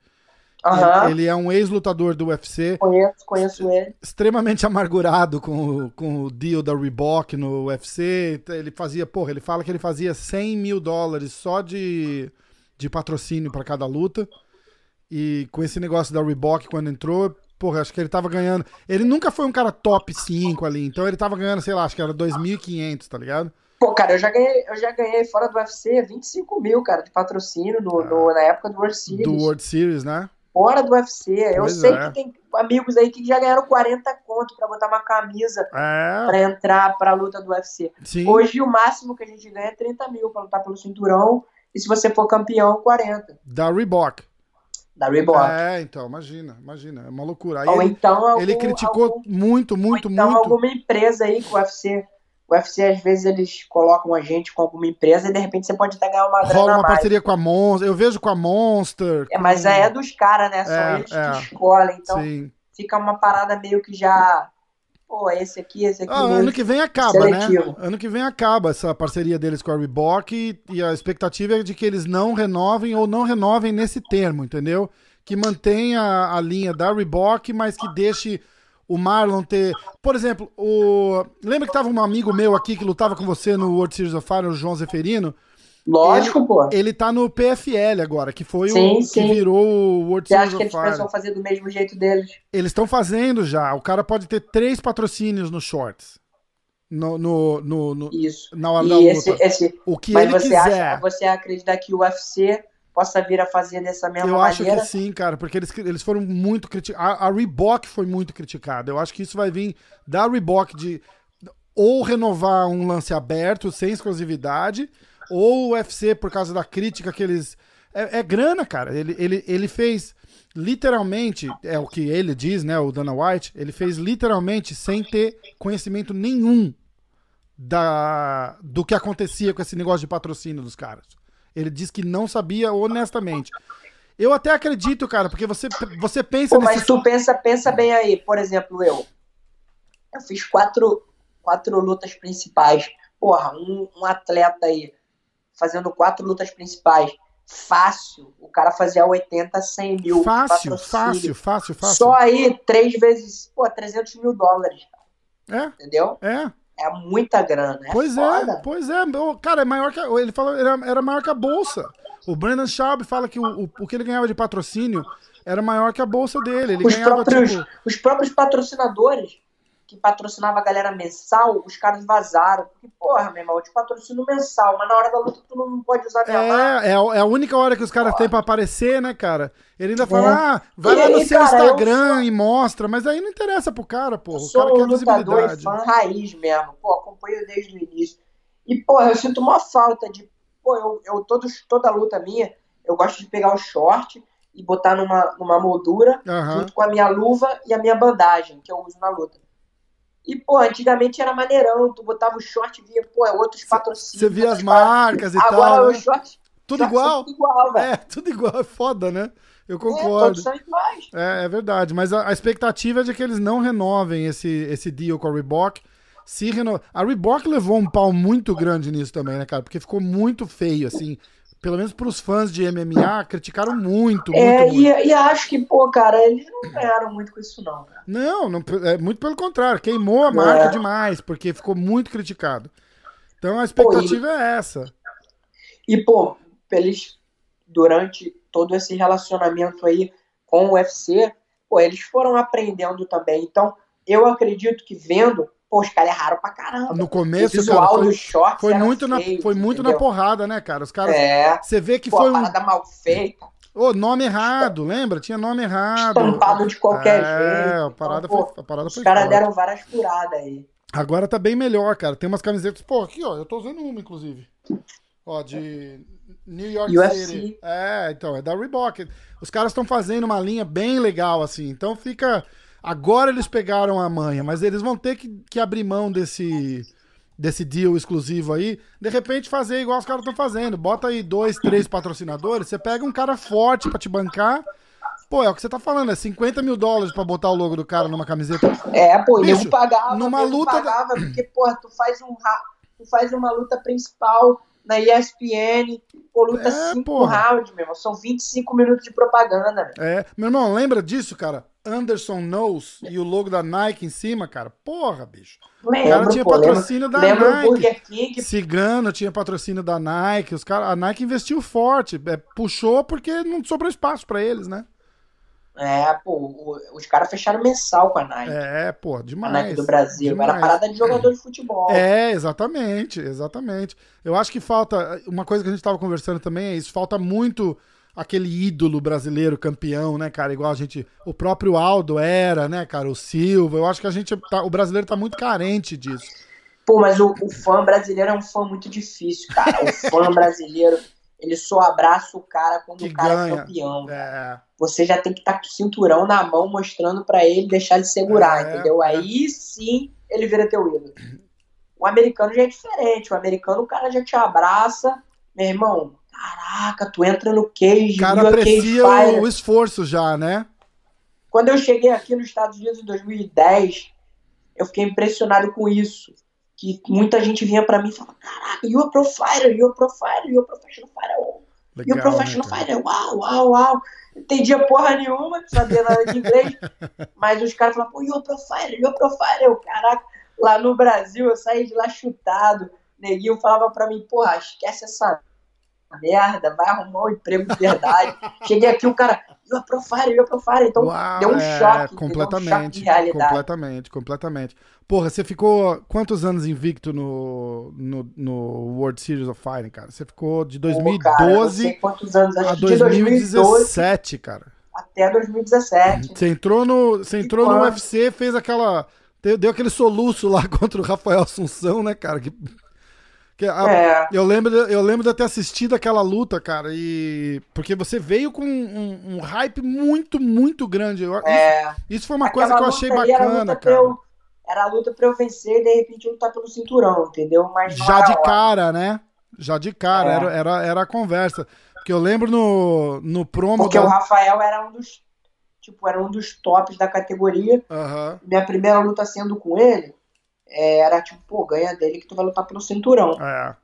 Aham, Ele, é um ex-lutador do UFC, conheço, conheço ele. extremamente amargurado com, o- com o deal da Reebok no UFC. Ele fazia, porra, ele fala que ele fazia 100 mil dólares só de, de patrocínio para cada luta. E com esse negócio da Reebok, quando entrou, porra, acho que ele tava ganhando. Ele nunca foi um cara top 5 ali, então ele tava ganhando, sei lá, acho que era 2.500, tá ligado? Pô, cara, eu já ganhei, eu já ganhei fora do UFC 25 mil, cara, de patrocínio no, no- na época do World Series. Ah. Do World Series, né? Fora do UFC. Eu Pois sei é. que tem amigos aí que já ganharam 40 conto pra botar uma camisa É, pra entrar pra luta do UFC. sim. Hoje o máximo que a gente ganha é 30 mil pra lutar pelo cinturão. E se você for campeão, 40. Da Reebok. Da Reebok. É, então, imagina, imagina. É uma loucura. Aí Ou ele, então algum, ele criticou algum- muito, muito, ou então muito. alguma empresa aí que o UFC. O UFC, às vezes, eles colocam a gente com alguma empresa e de repente você pode até ganhar uma grana Rola uma mais. parceria com a Monster. Eu vejo com a Monster. É, mas com- é dos caras, né? São É, eles é. que escolhem. Então Sim. fica uma parada meio que já. Pô, esse aqui, esse aqui. Ah, ano que vem acaba, seletivo. né? Ano que vem acaba essa parceria deles com a Reebok e, e a expectativa é de que eles não renovem ou não renovem nesse termo, entendeu? Que mantenha a linha da Reebok, mas que deixe o Marlon ter. Por exemplo, o. Lembra que tava um amigo meu aqui que lutava com você no World Series of Fire, o João Zeferino? Lógico, pô. Ele tá no PFL agora, que foi Sim, o sim. que virou o World Você Series acha que eles Fire. pensam fazer do mesmo jeito deles? Eles estão fazendo já. O cara pode ter três patrocínios no Shorts. no, no, no, no Isso. na hora E da luta. esse, esse, o que mas ele você quiser. acha, você acredita que o UFC possa vir a fazer dessa mesma Eu acho maneira? que sim, cara, porque eles, eles foram muito criticados. A, a Reebok foi muito criticada. Eu acho que isso vai vir da Reebok de ou renovar um lance aberto, sem exclusividade, ou o UFC, por causa da crítica que eles. É, é grana, cara. Ele, ele, ele fez literalmente, é o que ele diz, né, o Dana White, ele fez literalmente sem ter conhecimento nenhum da, do que acontecia com esse negócio de patrocínio dos caras. Ele diz que não sabia honestamente. Eu até acredito, cara, porque você, você pensa Pô, mas nesse- tu pensa, pensa bem aí, por exemplo, eu. Eu fiz quatro, quatro lutas principais. Porra, um, um atleta aí fazendo quatro lutas principais. Fácil. O cara fazia 80, 100 mil. Fácil, fácil, fácil, fácil. Só aí, três vezes, pô, 300 mil dólares. É, Entendeu? é. É muita grana. É Pois foda. é, pois é. Cara, é maior que. a- Ele falou era, era maior que a bolsa. O Brandon Schaub fala que o, o, o que ele ganhava de patrocínio era maior que a bolsa dele. Ele Os ganhava, próprios, tipo. os próprios patrocinadores que patrocinavam a galera mensal, os caras vazaram. Porque, porra, meu irmão, eu te patrocino mensal, mas na hora da luta tu não pode usar minha marca. É, é, a- é a única hora que os caras têm pra aparecer, né, cara? Ele ainda fala, É. ah, vai E lá no aí, seu cara, eu Instagram e mostra, mas aí não interessa pro cara, pô. Eu O sou cara um quer lutador e visibilidade. fã raiz mesmo. Pô, acompanho desde o início. E, pô, eu sinto uma falta de. Pô, eu, eu todos, toda luta minha, eu gosto de pegar o short e botar numa, numa moldura Aham. junto com a minha luva e a minha bandagem que eu uso na luta. E, pô, antigamente era maneirão, tu botava o short e via, pô, é outros patrocínios. Você via as marcas e Agora tal. os Né? shorts, Tudo shorts são igual? tudo igual, velho. É, tudo igual. É foda, né? Eu É, concordo. iguais. É, é verdade, mas a, a expectativa é de que eles não renovem esse, esse deal com a Reebok. Se reno... A Reebok levou um pau muito grande nisso também, né, cara? Porque ficou muito feio, assim. Pelo menos pros fãs de MMA, criticaram muito, muito, É, muito. e, e acho que, pô, cara, eles não ganharam muito com isso, não, cara. Não, não, é muito pelo contrário, queimou a marca É. demais, porque ficou muito criticado. Então a expectativa é essa. E, pô, eles, durante todo esse relacionamento aí com o UFC, pô, eles foram aprendendo também. Então, eu acredito que vendo, pô, os caras erraram pra caramba. No o começo, visual cara, foi, dos shorts foi muito, na, feio, foi muito na porrada, né, cara? Os caras. É, Você vê que pô, foi a um. parada mal feita, Ô, nome errado, lembra? Tinha nome errado. estampado de qualquer é, jeito. a parada Então, foi, pô, a parada os foi caras deram várias furadas aí. Agora tá bem melhor, cara. Tem umas camisetas. Pô, aqui, ó. Eu tô usando uma, inclusive. Ó, de New York UFC. City. É, então, é da Reebok. Os caras estão fazendo uma linha bem legal, assim. Então fica. Agora eles pegaram a manha, mas eles vão ter que, que abrir mão desse. Desse deal exclusivo aí, de repente fazer igual os caras estão fazendo. Bota aí dois, três patrocinadores, você pega um cara forte pra te bancar. Pô, é o que você tá falando, é 50 mil dólares pra botar o logo do cara numa camiseta. É, pô, Bicho, nego pagava, numa nego luta da- pagava, porque, porra, tu faz um tu faz uma luta principal na ESPN, pô, luta É, 5 porra. rounds, meu irmão, são 25 minutos de propaganda, meu. É, meu irmão, lembra disso, cara? Anderson Knows e o logo da Nike em cima, cara. Porra, bicho. O cara Lembro, tinha pô, lembro, patrocínio da lembro o Nike. Burger King, Cigano tinha patrocínio da Nike. Os cara, a Nike investiu forte. é, puxou porque não sobrou espaço pra eles, né? é, pô, os caras fecharam mensal com a Nike, É, pô, a demais. Nike do Brasil, demais. era parada de jogador de futebol. É, exatamente, exatamente. Eu acho que falta. Uma coisa que a gente tava conversando também é isso: falta muito aquele ídolo brasileiro campeão, né, cara? Igual a gente. O próprio Aldo era, né, cara? O Silva. Eu acho que a gente. Tá, o brasileiro tá muito carente disso. Pô, mas o, o fã brasileiro é um fã muito difícil, cara. O fã [laughs] brasileiro, ele só abraça o cara quando Que o cara ganha. é campeão. É. Você já tem que estar com o cinturão na mão, mostrando pra ele, deixar ele segurar, É, entendeu? é. Aí sim ele vira teu ídolo. O americano já é diferente. O americano, o cara já te abraça. Meu irmão, caraca, tu entra no cage, O cara aprecia fire. o, o esforço já, né? Quando eu cheguei aqui nos Estados Unidos em 2010, eu fiquei impressionado com isso. Que muita gente vinha pra mim e falava, caraca, you a pro fighter, you a pro fighter, you a professional fighter, Legal, professional né, cara? fighter, uau, uau, uau. Não entendia porra nenhuma, não sabia nada de inglês, [laughs] mas os caras falavam, pô, you a pro fighter, you a pro fighter, eu, caraca, lá no Brasil eu saí de lá chutado, neguinho falava pra mim, porra, esquece essa merda, vai arrumar um emprego de verdade. [laughs] Cheguei aqui, o cara, eu profile, eu profile. Então Uau, deu um é, choque. Completamente. Deu um choque de realidade. Completamente, completamente. Porra, você ficou quantos anos invicto no, no, no World Series of Fighting, cara? Você ficou de Pô, cara, eu não 2012 sei quantos anos, acho a que de 2012 2017, cara. até 2017. Você entrou no, você entrou no. UFC, fez aquela. Deu, aquele soluço lá [laughs] contra o Rafael Assunção, né, cara? Que a- É. eu, lembro, de- eu lembro de ter assistido aquela luta, cara, e. Porque você veio com um, um hype muito, muito grande. Eu- É. Isso, isso foi uma coisa Aquela que eu achei era bacana, pra cara. eu- Era a luta pra eu vencer e de repente lutar pelo cinturão, entendeu? Mas Já era de cara, né? Já de cara, É. era, era, era a conversa. Porque eu lembro no, no promo Porque da. o Rafael era um dos. Tipo, era um dos tops da categoria. Aham. Minha primeira luta sendo com ele era tipo, pô, ganha dele que tu vai lutar pelo cinturão. É.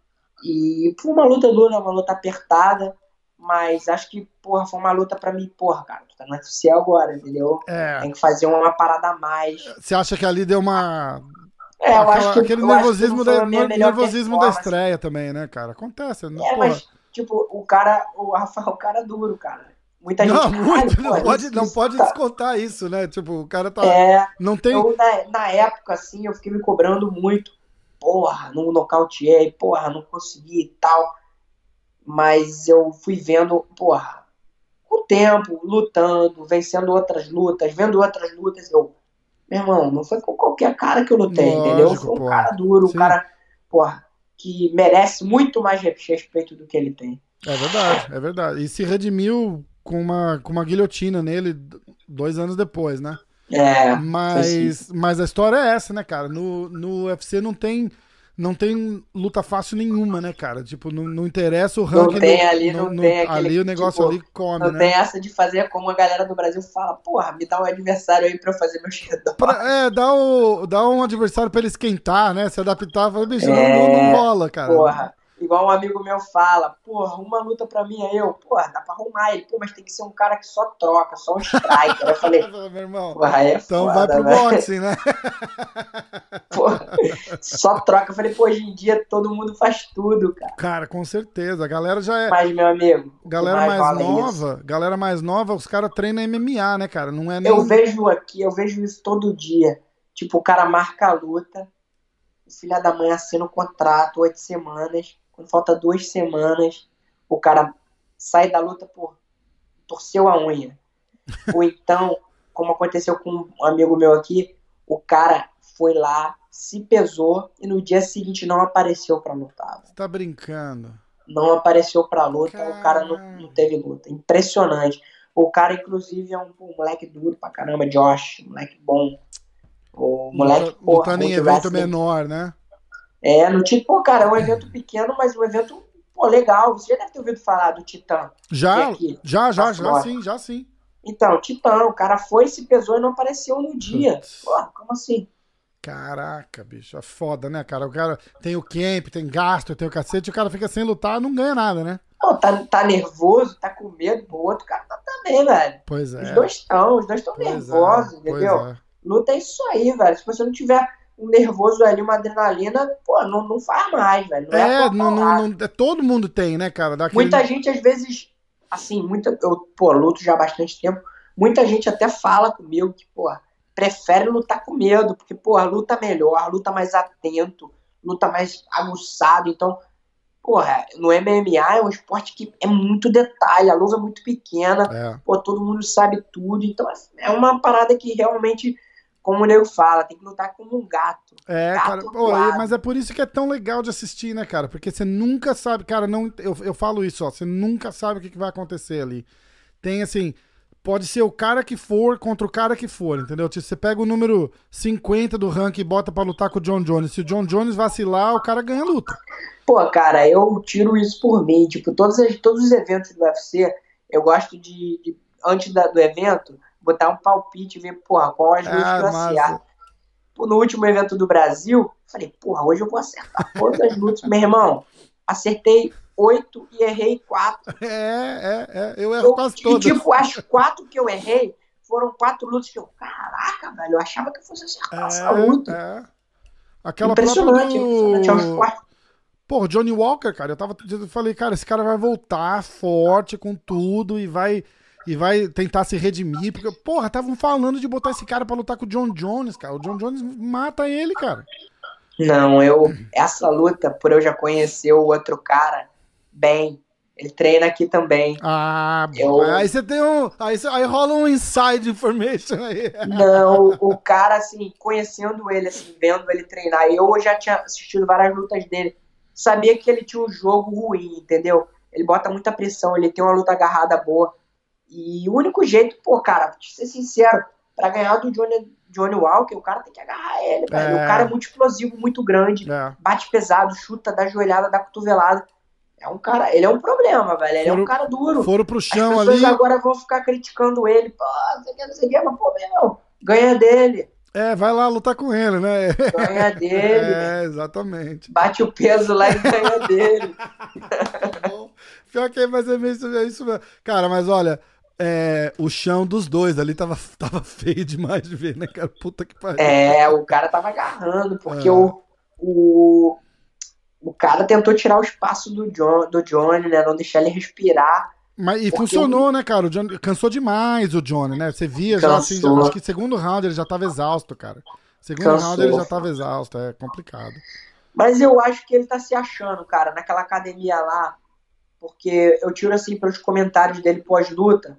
E foi uma luta dura, uma luta apertada. Mas acho que, porra, foi uma luta pra mim, porra, cara, tu tá no UFC agora, entendeu? É. Tem que fazer uma parada a mais. Você acha que ali deu uma. É, eu aquela- acho que aquele nervosismo, da, nervosismo da estreia também, né, cara? Acontece. né? É, Porra. mas, tipo, o cara, o Rafael é um cara duro, cara. Muita gente. Não, "Caralho, muito, não pô, pode, isso- não pode tá- descontar isso, né? Tipo, o cara tá. É, Não tem. eu, na, na época, assim, eu fiquei me cobrando muito. Porra, não nocauteei, porra, não consegui e tal. Mas eu fui vendo, porra, com o tempo, lutando, vencendo outras lutas, vendo outras lutas, eu. Meu irmão, não foi com qualquer cara que eu lutei, Lógico, entendeu? Foi um porra. cara duro, um Sim. cara, porra, que merece muito mais respeito do que ele tem. É verdade, é verdade. E se redimiu com uma, com uma guilhotina nele dois anos depois, né? É, Mas, mas a história é essa, né, cara? No, no UFC não tem, não tem luta fácil nenhuma, né, cara? Tipo, não, não interessa o ranking. tem no- ali, no- não no- tem aquele, Ali o negócio tipo, ali come, Não né? tem essa de fazer como a galera do Brasil fala, porra, me dá um adversário aí pra eu fazer meu xedó. Pra- é, dá, o, dá um adversário pra ele esquentar, né? Se adaptar, fala, bicho, não- É, não, não rola, cara. Porra, igual um amigo meu fala, porra, uma luta pra mim aí, eu, porra, dá pra arrumar ele, pô, mas tem que ser um cara que só troca, só um striker. eu falei, [laughs] Meu irmão. porra, é Então foda, vai pro velho. boxing, né? [laughs] Porra, só troca. Eu falei, pô, hoje em dia todo mundo faz tudo, cara. Cara, com certeza. A galera já é. Mas, meu amigo, Galera mais rola é isso. nova, galera mais nova, os caras treinam MMA, né, cara? Não é nem. Eu vejo aqui, eu vejo isso todo dia. Tipo, o cara marca a luta, o filho da mãe assina o contrato, oito semanas. Quando falta duas semanas, o cara sai da luta por torceu a unha. [laughs] Ou então, como aconteceu com um amigo meu aqui, o cara foi lá, se pesou e no dia seguinte não apareceu pra lutar. Você tá brincando. Não apareceu pra luta, o cara não, não teve luta. Impressionante. O cara, inclusive, é um, um moleque duro pra caramba, Josh, moleque bom. O moleque, Luta- porra, Lutando em muito evento wrestling. menor, né? É, no tipo, pô, cara, é um evento pequeno, mas um evento, pô, legal. Você já deve ter ouvido falar do Titã. Já, E aqui? já, já, já sim, já sim. Então, Titã, o cara foi, se pesou e não apareceu no dia. Putz. Pô, como assim? Caraca, bicho, é foda, né, cara? O cara tem o camp, tem gasto, tem o cacete, o cara fica sem lutar, não ganha nada, né? Pô, tá, tá nervoso, tá com medo, o outro cara tá também, velho. Pois é. Os dois estão, os dois estão pois nervosos, é, entendeu? É. Luta é isso aí, velho. Se você não tiver um nervoso ali, uma adrenalina, pô, não, não faz mais, velho. Não é, É, não, não, não- é, todo mundo tem, né, cara? Dá aquele- Muita gente, às vezes, assim, muita, eu, pô, luto já há bastante tempo. Muita gente até fala comigo que, pô, prefere lutar com medo, porque, pô, luta melhor, luta mais atento, luta mais aguçado. Então, porra, no MMA é um esporte que é muito detalhe, a luva é muito pequena, É. pô, todo mundo sabe tudo. Então, é uma parada que realmente, como o nego fala, tem que lutar como um gato. É, Gato cara, pô, mas é por isso que é tão legal de assistir, né, cara? Porque você nunca sabe, cara, não, eu, eu falo isso, ó, você nunca sabe o que, que vai acontecer ali. Tem assim, pode ser o cara que for contra o cara que for, entendeu? Tipo, você pega o número 50 do ranking e bota pra lutar com o John Jones. Se o John Jones vacilar, o cara ganha a luta. Pô, cara, eu tiro isso por mim. Tipo, todos, todos os eventos do UFC, eu gosto de, de, antes da- do evento, botar um palpite e ver, porra, qual as lutas Ah, que eu acerto. No último evento do Brasil, falei, porra, hoje eu vou acertar todas as lutas. Meu irmão, acertei oito e errei quatro. [laughs] É, é, é, eu erro quase e, todas. tipo, as quatro que eu errei foram quatro lutas que eu, caraca, velho, eu achava que eu fosse acertar essa luta. É, é. Aquela Impressionante, do... quatro- Pô, Johnny Walker, cara, eu tava. Eu falei, cara, esse cara vai voltar forte com tudo e vai. E vai tentar se redimir. Porque, porra, estavam falando de botar esse cara pra lutar com o John Jones, cara. O John Jones mata ele, cara. Não, eu. Essa luta, por eu já conhecer o outro cara bem, ele treina aqui também. Ah, eu... aí você tem um. Aí, aí rola um inside information aí. Não, o cara, assim, conhecendo ele, assim, vendo ele treinar, eu já tinha assistido várias lutas dele. Sabia que ele tinha um jogo ruim, entendeu? Ele bota muita pressão, ele tem uma luta agarrada boa. E o único jeito, pô, cara, pra ser sincero, para ganhar do Johnny, Johnny Walker, o cara tem que agarrar ele, velho. É. O cara é muito explosivo, muito grande, é. bate pesado, chuta, dá joelhada, dá cotovelada. É um cara, ele é um problema, velho. Ele foram, é um cara duro. Foram pro chão As ali. agora vão ficar criticando ele. Pô, não sei o que, não sei o que, mas, pô, meu, ganha dele. É, vai lá lutar com ele, né? Ganha [laughs] dele. É, exatamente. Bate o peso lá e ganha dele. [laughs] Pior que ser mesmo, é isso mesmo. Cara, mas olha, é, o chão dos dois ali tava, [laughs] tava feio demais de ver, né, cara? Puta que pariu. É, o cara tava agarrando, porque é. o, o, o cara tentou tirar o espaço do, John, do Johnny, né? Não deixar ele respirar. Mas, e funcionou, né, cara? O Johnny, cansou demais o Johnny, né? Você via já assim, já, acho que segundo round ele já tava exausto, cara. Segundo cansou. round ele já tava exausto, é complicado. Mas eu acho que ele tá se achando, cara, naquela academia lá, porque eu tiro assim pelos comentários dele pós-luta,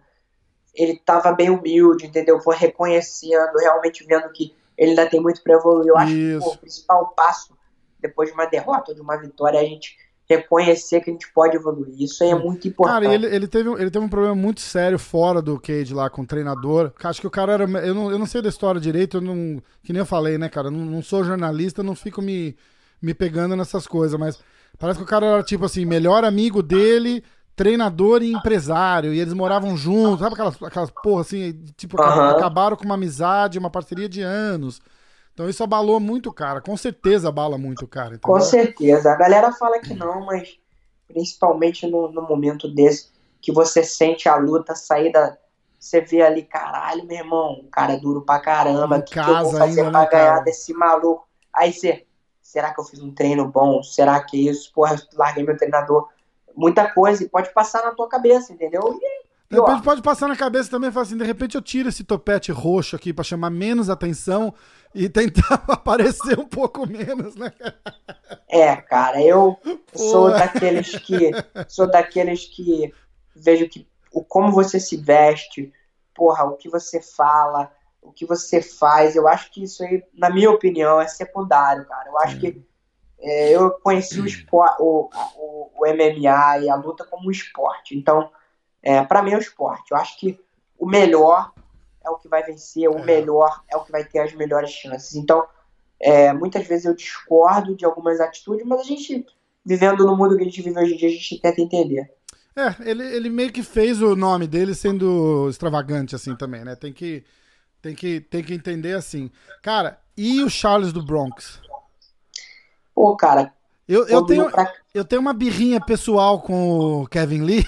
ele tava bem humilde, entendeu? Foi reconhecendo, realmente vendo que ele ainda tem muito para evoluir. Eu acho Isso. que pô, o principal passo depois de uma derrota ou de uma vitória, a gente reconhecer que a gente pode evoluir. Isso aí é muito importante. Cara, ele, ele, teve, ele teve um problema muito sério fora do Cage lá com o treinador. Acho que o cara era. Eu não, eu não sei da história direito, eu não, que nem eu falei, né, cara? Não, não sou jornalista, não fico me, me pegando nessas coisas, mas parece que o cara era tipo assim, melhor amigo dele, treinador e empresário, e eles moravam juntos, sabe aquelas, aquelas porra assim, tipo, acabaram com uma amizade, uma parceria de anos. Então isso abalou muito o cara, com certeza abala muito o cara. Entendeu? Com certeza. A galera fala que não, mas principalmente no, no momento desse, que você sente a luta sair da. Você vê ali, caralho, meu irmão, o cara é duro pra caramba. O que, que eu vou fazer ainda, pra né, ganhar cara? desse maluco? Aí você, será que eu fiz um treino bom? Será que isso? Porra, eu larguei meu treinador. Muita coisa, e pode passar na tua cabeça, entendeu? E de repente pode passar na cabeça também e falar assim, de repente eu tiro esse topete roxo aqui para chamar menos atenção e tentar [laughs] aparecer um pouco menos, né? É, cara, eu sou daqueles que sou daqueles que vejo que o como você se veste, porra, o que você fala, o que você faz, eu acho que isso aí, na minha opinião, é secundário, cara. Eu acho que é, eu conheci o, esporte, o, o, o MMA e a luta como um esporte, então é, para mim é o esporte. Eu acho que o melhor é o que vai vencer, o melhor é o que vai ter as melhores chances. Então, é, muitas vezes eu discordo de algumas atitudes, mas a gente, vivendo no mundo que a gente vive hoje em dia, a gente tenta entender. É, ele, ele meio que fez o nome dele sendo extravagante, assim, também, né? Tem que, tem que, tem que entender assim. Cara, e o Charles do Bronx? Pô, cara. Eu, eu, tenho, pra... eu tenho uma birrinha pessoal com o Kevin Lee.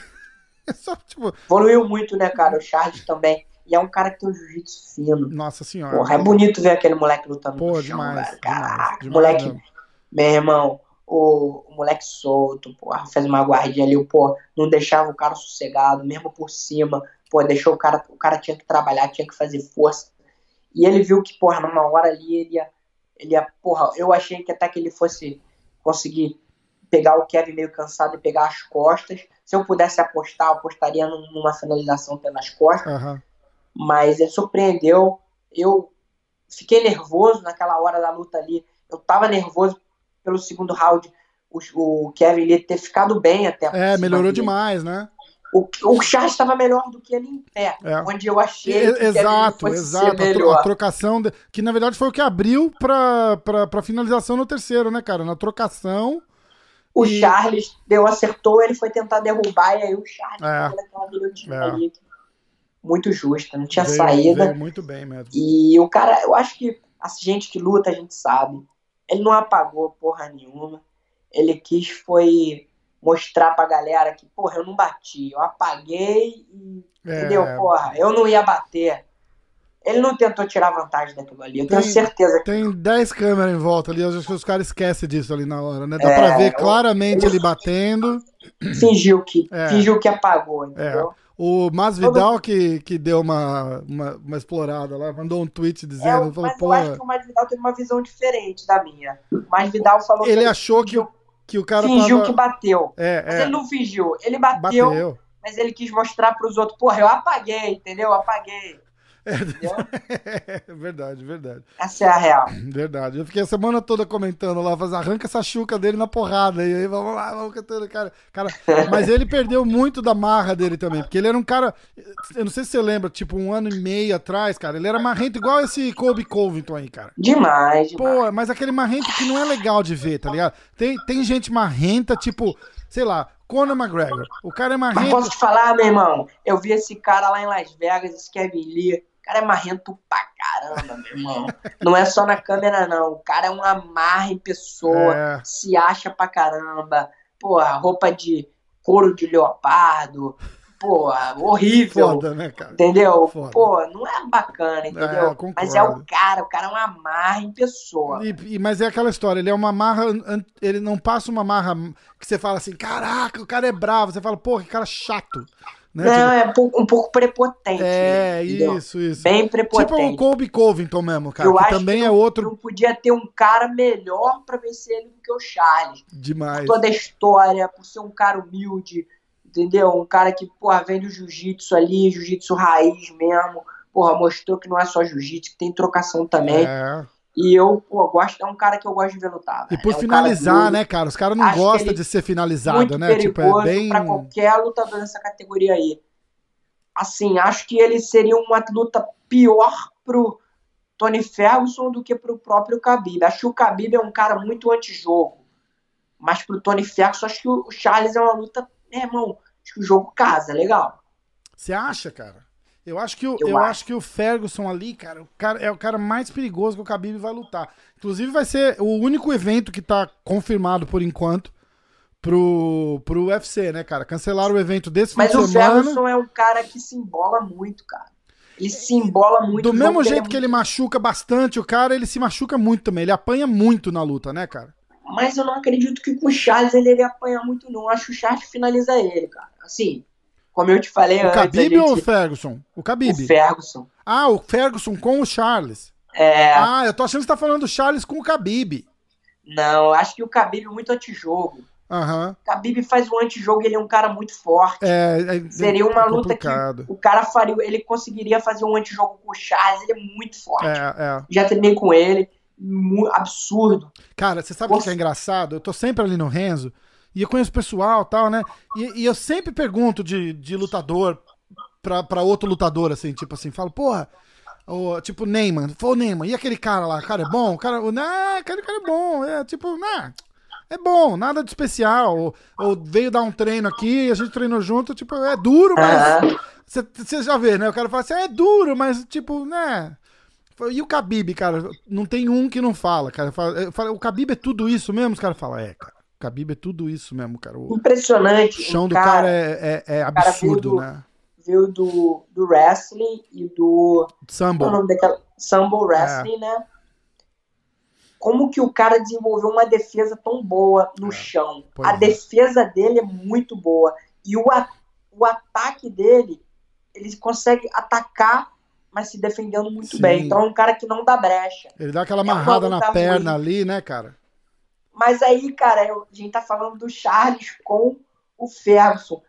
[laughs] Só, tipo... Evoluiu muito, né, cara? O Charles também. E é um cara que tem um jiu-jitsu fino. Nossa senhora. Porra, é bonito ver aquele moleque lutando Pô, no chão, demais, velho. Caraca, demais, moleque. Demais. Meu irmão, o, o, moleque solto, porra, fez uma guardinha ali, pô, não deixava o cara sossegado, mesmo por cima, pô, deixou o cara, o cara tinha que trabalhar, tinha que fazer força. E ele viu que, porra, numa hora ali ele ia, ele ia, porra, eu achei que até que ele fosse conseguir pegar o Kevin meio cansado e pegar as costas. Se eu pudesse apostar, eu apostaria numa finalização pelas costas. Uhum. Mas ele surpreendeu. Eu fiquei nervoso naquela hora da luta ali. Eu tava nervoso pelo segundo round. O, o Kevin Lee ter ficado bem até. É, melhorou dele. demais, né? O, o Charles estava melhor do que ele em pé, é. onde eu achei que exato, exato, a, a, trocação de, que na verdade foi o que abriu para para finalização no terceiro, né, cara? Na trocação, o e... Charles deu, acertou, ele foi tentar derrubar, e aí o Charles é. aquela guilhotina é. ali. Muito justa, não tinha veio, saída. Veio muito bem mesmo. E o cara, eu acho que a gente que luta, a gente sabe. Ele não apagou porra nenhuma. Ele quis foi mostrar pra galera que, porra, eu não bati, eu apaguei e. É... Entendeu? Porra, eu não ia bater. Ele não tentou tirar vantagem daquilo ali, eu tenho Tem- certeza que Tem 10 câmeras em volta ali, acho que os caras esquecem disso ali na hora, né? Dá É, pra ver eu- claramente ele batendo. fingiu que, É. fingiu que apagou, entendeu? O Masvidal que, que deu uma, uma, uma explorada lá, mandou um tweet É, dizendo, falou, mas eu acho que o Masvidal teve uma visão diferente da minha. O Masvidal falou ele que achou que, fingiu, que o cara fingiu tava... que bateu. É, Mas é, ele não fingiu, ele bateu, bateu. mas ele quis mostrar pros outros, porra, eu apaguei, entendeu? Eu apaguei. Entendeu? [laughs] É verdade, verdade. Essa é a real. Verdade. Eu fiquei a semana toda comentando lá, faz, arranca essa chuca dele na porrada. E aí, vamos lá, vamos cantando, cara. cara. [laughs] Mas ele perdeu muito da marra dele também, porque ele era um cara. Eu não sei se você lembra, tipo, um ano e meio atrás, cara. Ele era marrento igual esse Colby Covington aí, cara. Demais, demais. Pô, mas aquele marrento que não é legal de ver, tá ligado? Tem, tem gente marrenta, tipo, sei lá, Conor McGregor. O cara é Mas marrento. posso te falar, meu irmão? Eu vi esse cara lá em Las Vegas, esse Kevin Lee. O cara é marrento pra caramba, meu irmão. Não é só na câmera, não. O cara é um amarra em pessoa, É. se acha pra caramba. Porra, roupa de couro de leopardo. Porra, horrível. Foda, né, cara? Entendeu? Foda. Pô, não é bacana, entendeu? É. Mas é o cara, o cara é uma marra em pessoa. E- e- mas é aquela história, ele é uma marra, ele não passa uma marra que você fala assim, caraca, o cara é bravo. Você fala, pô, que cara chato. Né? Não, Tipo, é um pouco, prepotente. é, isso, isso. Bem Tipo o prepotente. Colby Covington mesmo, cara, Eu que também que é outro Não podia ter um cara melhor pra vencer ele do que o Charles. demais. Por toda a história, por ser um cara humilde, entendeu? Um cara que, porra, vem do jiu-jitsu ali, jiu-jitsu raiz mesmo. Porra, mostrou que não é só jiu-jitsu, que tem trocação também. É. E eu, pô, gosto, é um cara que eu gosto de ver lutar. E por é um finalizar, cara né, cara? Os caras não que gostam de ser finalizado, né? Tipo, é bem. pra qualquer lutador nessa categoria aí. Assim, acho que ele seria uma luta pior pro Tony Ferguson do que pro próprio Khabib. Acho que o Khabib é um cara muito antijogo. Mas pro Tony Ferguson, acho que o Charles é uma luta, meu irmão, acho que o jogo casa, legal. Você acha, cara? Eu acho que o, Eu eu, acho. acho que o Ferguson ali, cara, o cara, é o cara mais perigoso que o Khabib vai lutar. Inclusive vai ser o único evento que tá confirmado por enquanto pro, pro UFC, né, cara? Cancelaram o evento desse Mas o semana. Ferguson é um cara que se embola muito, cara. Ele se embola muito. Do mesmo jeito que ele machuca bastante, o cara, ele se machuca muito também. Ele apanha muito na luta, né, cara? Mas eu não acredito que com o Charles ele, ele apanha muito, não. Acho que o Charles finaliza ele, cara. Assim, como eu te falei O antes, a Khabib gente... ou o Ferguson? O Khabib. o Ferguson. Ah, o Ferguson com o Charles. É, Ah, eu tô achando que você tá falando do Charles com o Khabib. não, acho que o Khabib é muito antijogo. Aham. O Khabib faz um antijogo e ele é um cara muito forte. É, é- Seria uma é luta que o cara faria, ele conseguiria fazer um antijogo com o Charles, ele é muito forte. É, é. Já treinei com ele, absurdo. Cara, você sabe o que é engraçado? Eu tô sempre ali no Renzo e eu conheço pessoal e tal, né? E, e eu sempre pergunto de, de lutador pra, pra outro lutador, assim, tipo assim, falo, porra, o, tipo, Neyman, pô, Neyman, e aquele cara lá, cara é bom? O cara, o, nah, aquele cara é bom, é tipo, nah, é bom, nada de especial. Ou, ou veio dar um treino aqui, a gente treinou junto, tipo, é duro, mas. Você já vê, né? O cara fala assim, é duro, mas tipo, né? E o Khabib, cara, não tem um que não fala, cara. Fala- eu falo, O Khabib é tudo isso mesmo? Os caras falam, é, cara. O Khabib é tudo isso mesmo, cara. O Impressionante. chão um do cara é, é, é cara absurdo, do- né? Veio do, do wrestling e do. É o Sambo. nome daquela? Sambo Wrestling, né? Como que o cara desenvolveu uma defesa tão boa no É, chão? pois A é. defesa dele é muito boa. E o, a- o ataque dele, ele consegue atacar, mas se defendendo muito Sim. bem. Então é um cara que não dá brecha. Ele dá aquela É amarrada na luta perna ruim. ali, né, cara? Mas aí, cara, eu- a gente tá falando do Charles com o Ferguson.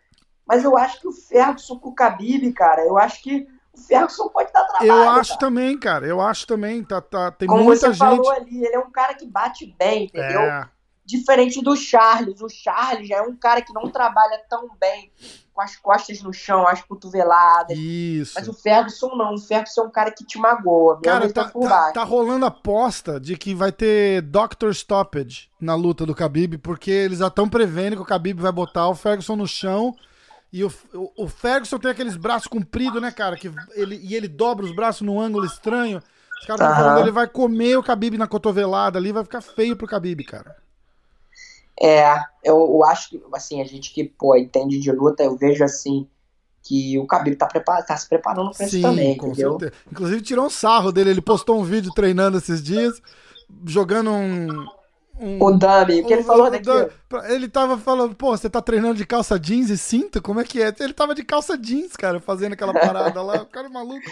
Mas eu acho que o Ferguson com o Khabib, cara, eu acho que o Ferguson pode dar trabalho. Eu acho cara. também, cara. Eu acho também. Tá, tá, tem Como muita você gente. falou ali, ele é um cara que bate bem, entendeu? É, Diferente do Charles. O Charles já é um cara que não trabalha tão bem com as costas no chão, as cotoveladas. isso. Mas o Ferguson não. O Ferguson é um cara que te magoa. Cara, tá, tá- baixo. tá rolando aposta de que vai ter Doctor Stoppage na luta do Khabib, porque eles já estão prevendo que o Khabib vai botar o Ferguson no chão. E o, o, o Ferguson tem aqueles braços compridos, né, cara? Que ele, e ele dobra os braços num ângulo estranho. Os caras Aham. falando ele vai comer o Khabib na cotovelada ali, vai ficar feio pro Khabib, cara. É, eu, eu acho que, assim, a gente que, pô, entende de luta, eu vejo assim, que o Khabib tá, prepar tá se preparando pra isso também, com entendeu? certeza. Inclusive tirou um sarro dele, ele postou um vídeo treinando esses dias, jogando um... um O Dami, o que ele um- falou daquilo? Ele tava falando, pô, você tá treinando de calça jeans e cinto? Como é que é? Ele tava de calça jeans, cara, fazendo aquela parada lá, o cara é maluco.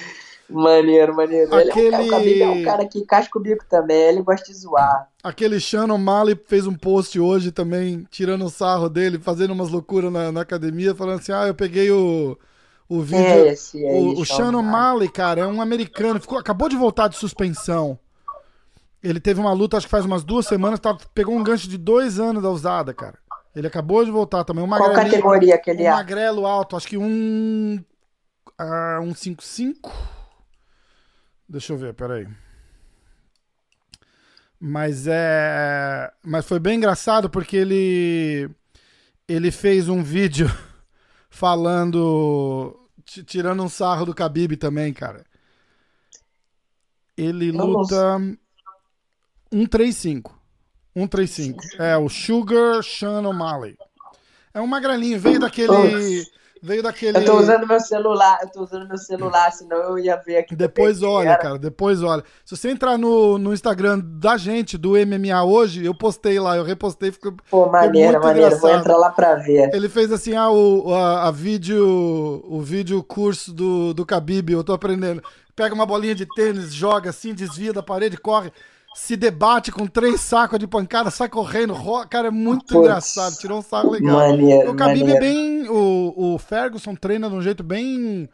Maneiro, maneiro. Ele é um cara, Aquele- é um cara que casca o bico também, ele gosta de zoar. Aquele Shannon Malley fez um post hoje também, tirando o sarro dele, fazendo umas loucuras na, na academia, falando assim, ah, eu peguei o, o vídeo... É esse aí, O, o Shannon Malley, cara, é um americano, ficou, acabou de voltar de suspensão. Ele teve uma luta, acho que faz umas duas semanas, tá- pegou um gancho de dois anos da usada, cara. Ele acabou de voltar também. Um Qual categoria que ele um é? magrelo alto, acho que um. ah, um 5'5". Deixa eu ver, peraí. Mas é. Mas foi bem engraçado porque ele. Ele fez um vídeo [laughs] falando. ti- Tirando um sarro do Khabib também, cara. Ele luta. 135. 135. É, o Sugar Sean O'Malley. É um magrelinho, veio daquele. Veio daquele. Eu tô usando meu celular, eu tô usando meu celular, senão eu ia ver aqui. Depois também olha, cara, depois olha. Se você entrar no, no Instagram da gente, do MMA hoje, eu postei lá, eu repostei, ficou. Pô, maneiro, muito maneiro. Vou engraçado. entrar lá pra ver. Ele fez assim, ah, o, a, a vídeo, o vídeo curso do, do Khabib, eu tô aprendendo. Pega uma bolinha de tênis, joga assim, desvia da parede, corre, se debate com três sacos de pancada, sai correndo, ro... cara, é muito Putz. engraçado, tirou um saco legal. Maneiro, O Khabib é maneiro. bem, o, o Ferguson treina de um jeito bem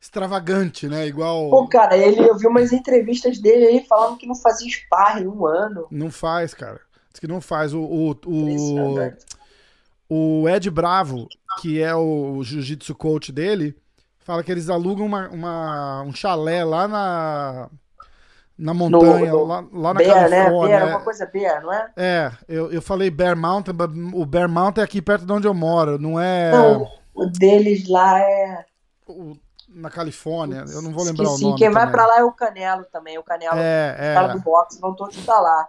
extravagante, né, igual... Pô, cara, ele, eu vi umas entrevistas dele aí falando que não fazia sparring um ano. Não faz, cara. Diz que não faz. O, o, o, o Ed Bravo, que é o jiu-jitsu coach dele, fala que eles alugam uma, uma- um chalé lá na, na montanha, no- lá, lá na Bear, né? Califórnia. Bear, é. alguma coisa Bear, não é? É, eu, eu falei Bear Mountain, o Bear Mountain é aqui perto de onde eu moro, não é Não, o deles lá é. o- na Califórnia. Eu não vou lembrar Esqueci. o nome. Quem vai também. pra lá é o Canelo também. O Canelo, É, é. do boxe vão todos estar lá.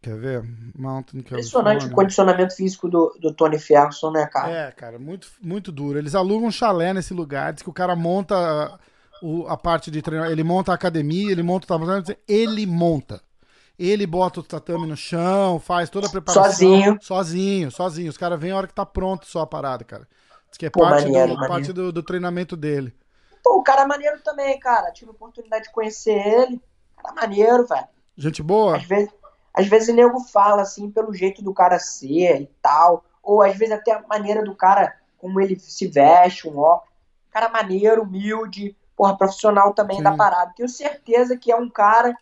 Quer ver? Mountain Impressionante o condicionamento físico do, do Tony Ferguson, né, cara? É, cara, muito, muito duro. Eles alugam um chalé nesse lugar, diz que o cara monta o- a parte de treinar, ele monta a academia, ele monta o tamanho, ele monta. Ele bota o tatame no chão, faz toda a preparação. Sozinho. Sozinho, sozinho. Os caras vêm a hora que tá pronto só a parada, cara. Diz que é Pô, parte, maneiro, do, maneiro. parte do, do treinamento dele. Pô, o cara é maneiro também, cara. Tive a oportunidade de conhecer ele. Cara maneiro, velho. Gente boa? Às vezes, às vezes o nego fala assim pelo jeito do cara ser e tal. Ou às vezes até a maneira do cara, como ele se veste, um ó. Cara maneiro, humilde, porra, profissional também Sim. da parada. Tenho certeza que é um cara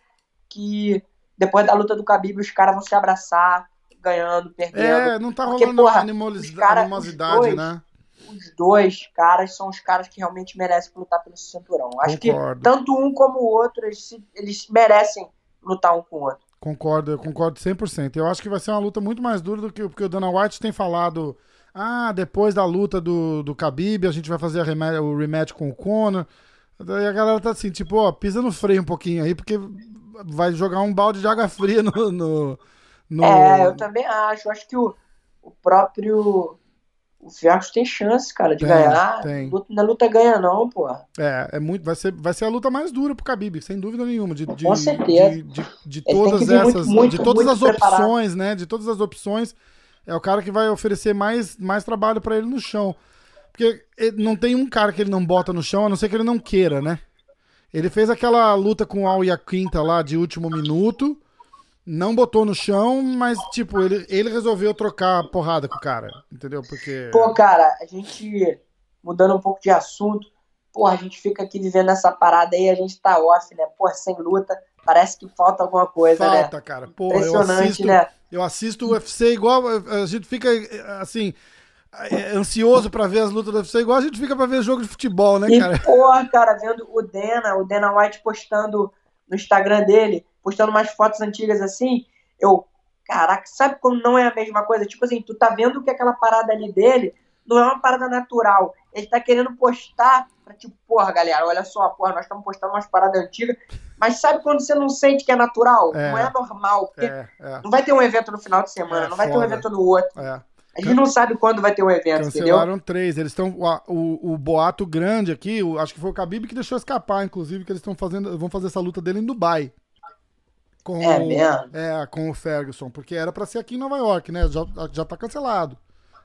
que depois da luta do Khabib os caras vão se abraçar, ganhando, perdendo. É, não tá Porque, rolando porra, animolis- os cara- animosidade, os dois- né? Os dois caras são os caras que realmente merecem lutar pelo cinturão. Acho Concordo. que tanto um como o outro, eles, eles merecem lutar um com o outro. Concordo, eu concordo 100%. Eu acho que vai ser uma luta muito mais dura do que porque o Dana White tem falado. Ah, depois da luta do, do Khabib, a gente vai fazer o rematch com o Conor. Daí a galera tá assim, tipo, ó, pisa no freio um pouquinho aí, porque vai jogar um balde de água fria no. no, no- É, eu também acho. Acho que o, o próprio. O Fergus tem chance, cara, de Tem, ganhar. tem. Luta, na luta ganha, não, pô. É, é muito, vai, ser, vai ser a luta mais dura pro Khabib, sem dúvida nenhuma. De, de, Com certeza. De, de, de todas vir muito, essas. muito, de todas as preparado. opções, né? De todas as opções, é o cara que vai oferecer mais, mais trabalho pra ele no chão. Porque não tem um cara que ele não bota no chão, a não ser que ele não queira, né? Ele fez aquela luta com o Al Quinta lá de último minuto, não botou no chão, mas, tipo, ele, ele resolveu trocar a porrada com o cara, entendeu? Porque. Pô, cara, a gente. Mudando um pouco de assunto. Pô, a gente fica aqui vivendo essa parada aí, a gente tá off, né? Pô, sem luta. Parece que falta alguma coisa, né? Falta, cara. Eu Impressionante, assisto, né? eu assisto o UFC igual. A gente fica, assim, é, ansioso pra ver as lutas do UFC, igual a gente fica pra ver jogo de futebol, né, E, cara? [laughs] porra, cara, vendo o Dana, o Dana White postando no Instagram dele, postando umas fotos antigas assim, eu, caraca, sabe como não é a mesma coisa? Tipo assim, tu tá vendo que aquela parada ali dele não é uma parada natural. Ele tá querendo postar pra tipo, porra, galera, olha só, porra, nós estamos postando umas paradas antigas, mas sabe quando você não sente que é natural? É. Não é normal, porque É, é, não vai ter um evento no final de semana, É, não vai ter um foda. evento no outro. é. A gente não sabe quando vai ter o um evento, Cancelaram entendeu? três. Eles estão. O, o, boato grande aqui, o, acho que foi o Khabib que deixou escapar, inclusive, que eles estão fazendo. Vão fazer essa luta dele em Dubai. Com, é mesmo? É, com o Ferguson. Porque era pra ser aqui em Nova York, né? Já, já tá cancelado.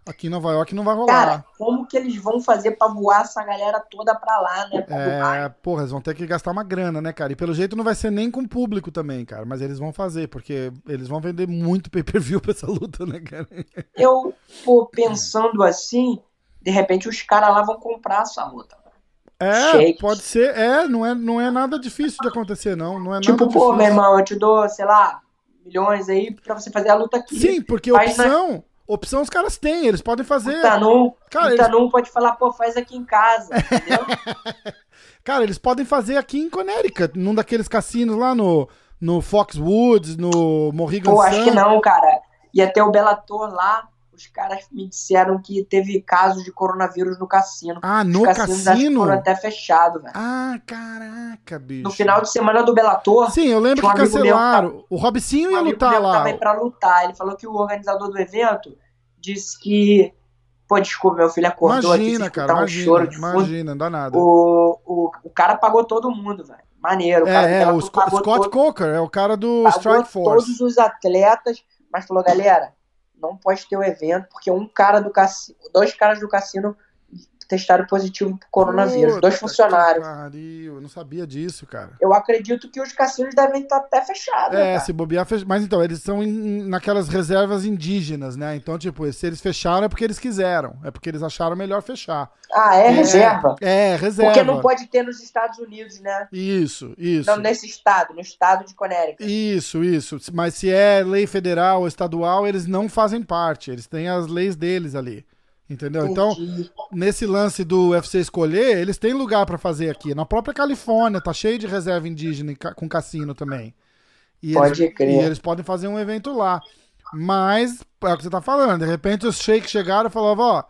Aqui em Nova York não vai rolar. Cara, como que eles vão fazer pra voar essa galera toda pra lá, né? Pra é, Dubai? porra, eles vão ter que gastar uma grana, né, cara? E pelo jeito não vai ser nem com público também, cara. Mas eles vão fazer, porque eles vão vender muito pay-per-view pra essa luta, né, cara? Eu, pô, pensando assim, de repente os caras lá vão comprar essa luta. É, pode ser. É, não é, não é nada difícil de acontecer, não. Não é tipo, nada pô, difícil. meu irmão, eu te dou, sei lá, milhões aí pra você fazer a luta aqui. Sim, porque opção, na... opção os caras têm, eles podem fazer. O Tanum, cara, o Tanum eles... pode falar, pô, faz aqui em casa, entendeu? [laughs] cara, eles podem fazer aqui em Connecticut, num daqueles cassinos lá no, no Foxwoods, no Morrigan Pô, acho que não, cara. Ia ter o Bellator lá, os caras me disseram que teve casos de coronavírus no cassino. Ah, no Os cassino? foram até fechados, velho. Ah, caraca, bicho. No final de semana do Bellator. Sim, eu lembro um que cancelaram. Meu, o Robicinho ia lutar lá. Tava pra lutar. Ele falou que o organizador do evento disse que. Pô, desculpa, meu filho acordou imagina, aqui. Cara, imagina, um choro de imagina, não dá nada. O, o, o cara pagou todo mundo, velho. Maneiro. O é, é, o Scott, Scott Coker, é o cara do Strike Force. todos os atletas, mas falou, galera, não pode ter o evento, porque um cara do cassino, dois caras do cassino testaram positivo pro coronavírus, Puta dois funcionários. Pariu, eu não sabia disso, cara. Eu acredito que os cassinos devem estar até fechados. É, cara. se bobear, fech... mas então, eles são naquelas reservas indígenas, né? Então, tipo, se eles fecharam é porque eles quiseram, é porque eles acharam melhor fechar. Ah, é, é reserva? É, reserva. Porque não pode ter nos Estados Unidos, né? Isso, isso. Não nesse estado, no estado de Connecticut. Isso, isso. Mas se é lei federal ou estadual, eles não fazem parte, eles têm as leis deles ali. Entendeu? Então, nesse lance do UFC escolher, eles têm lugar para fazer aqui. Na própria Califórnia, tá cheio de reserva indígena com cassino também. E Pode eles, crer. E eles podem fazer um evento lá. Mas, é o que você tá falando, de repente os sheiks chegaram e falavam, ó,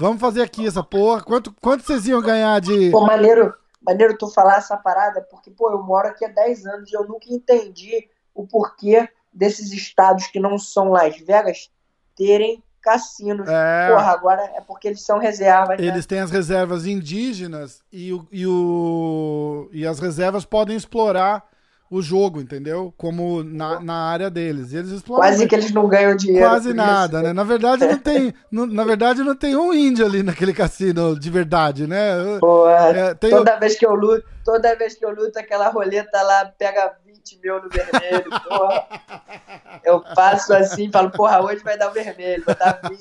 vamos fazer aqui essa porra. Quanto, quanto vocês iam ganhar de. Pô, maneiro, maneiro tu falar essa parada, porque, pô, eu moro aqui há 10 anos e eu nunca entendi o porquê desses estados que não são Las Vegas terem cassinos. É... Porra, agora é porque eles são reservas. Né? Eles né? têm as reservas indígenas e, o, e, o, e as reservas podem explorar o jogo, entendeu? Como na, na área deles. E eles exploram Quase que eles não ganham dinheiro. Quase nada, isso. né? Na verdade, não [laughs] tem. no, na verdade, não tem um índio ali naquele cassino de verdade, né? Pô, é, toda vez que eu luto, toda vez que eu luto, aquela roleta lá pega 20 mil no vermelho, porra. [laughs] Eu passo assim e falo, porra, hoje vai dar o vermelho, vai dar 20.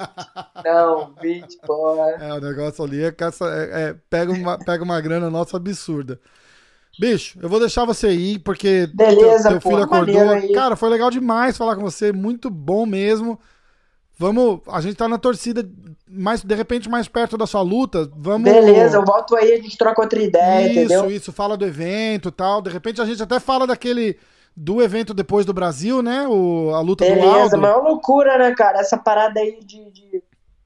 Não, 20, porra. É, o negócio ali é, caça, é, é pega, uma, pega uma grana nossa absurda. Bicho, eu vou deixar você ir, porque Beleza, teu, teu filho acordou. Cara, foi legal demais falar com você, muito bom mesmo. Vamos, a gente tá na torcida, mais, de repente mais perto da sua luta. Vamos. Beleza, eu volto aí, a gente troca outra ideia, isso, entendeu? Isso, isso, fala do evento tal. De repente a gente até fala daquele. Do evento depois do Brasil, né? O, a luta Beleza, do Aldo. Beleza, mas é uma loucura, né, cara? Essa parada aí de, de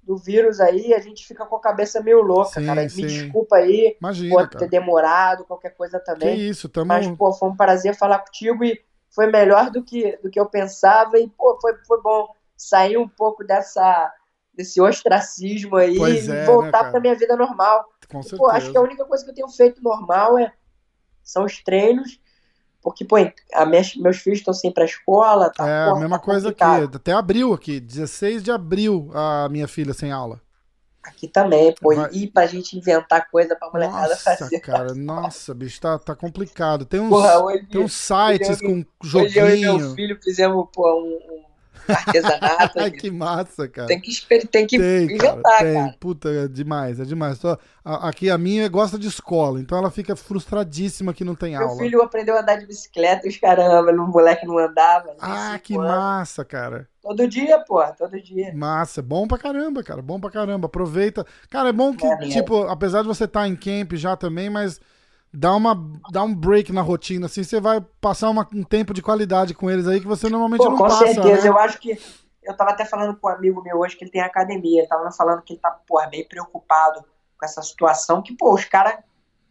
do vírus aí, a gente fica com a cabeça meio louca, sim, cara. Sim. Me desculpa aí Imagina, por ter demorado, qualquer coisa também. Que isso, tamo... Mas, pô, foi um prazer falar contigo e foi melhor do que, do que eu pensava e, pô, foi, foi bom sair um pouco dessa desse ostracismo aí é, e né, voltar né, pra minha vida normal. Com certeza. Pô, acho que a única coisa que eu tenho feito normal é são os treinos porque, pô, a meus filhos estão sempre pra escola. Tá, é, porra, a mesma tá coisa aqui. Até abril aqui. 16 de abril a minha filha sem aula. Aqui também, pô. Vai... E pra gente inventar coisa pra molecada nossa, fazer. cara, nossa, bicho, tá, tá complicado. Tem uns, porra, hoje, tem uns sites eu, com joguinho. Hoje eu e meu filho fizemos, pô, um, um [laughs] artesanato. Ai, que massa, cara. Tem que, tem que tem, inventar, cara, tem. cara. Puta, é demais, é demais. Só, aqui a minha gosta de escola, então ela fica frustradíssima que não tem Meu aula. Meu filho aprendeu a andar de bicicleta, os caramba, o moleque não andava. Ah, que anos. massa, cara. Todo dia, pô, todo dia. Massa, bom pra caramba, cara, bom pra caramba. Aproveita. Cara, é bom que, é, tipo, apesar de você estar tá em camp já também, mas dá, uma, dá um break na rotina, assim, você vai passar uma, um tempo de qualidade com eles aí que você normalmente Pô, não com passa. Com certeza, né? eu acho que. Eu tava até falando com um amigo meu hoje que ele tem academia, ele tava falando que ele tá, porra, bem preocupado com essa situação, que, pô, os caras,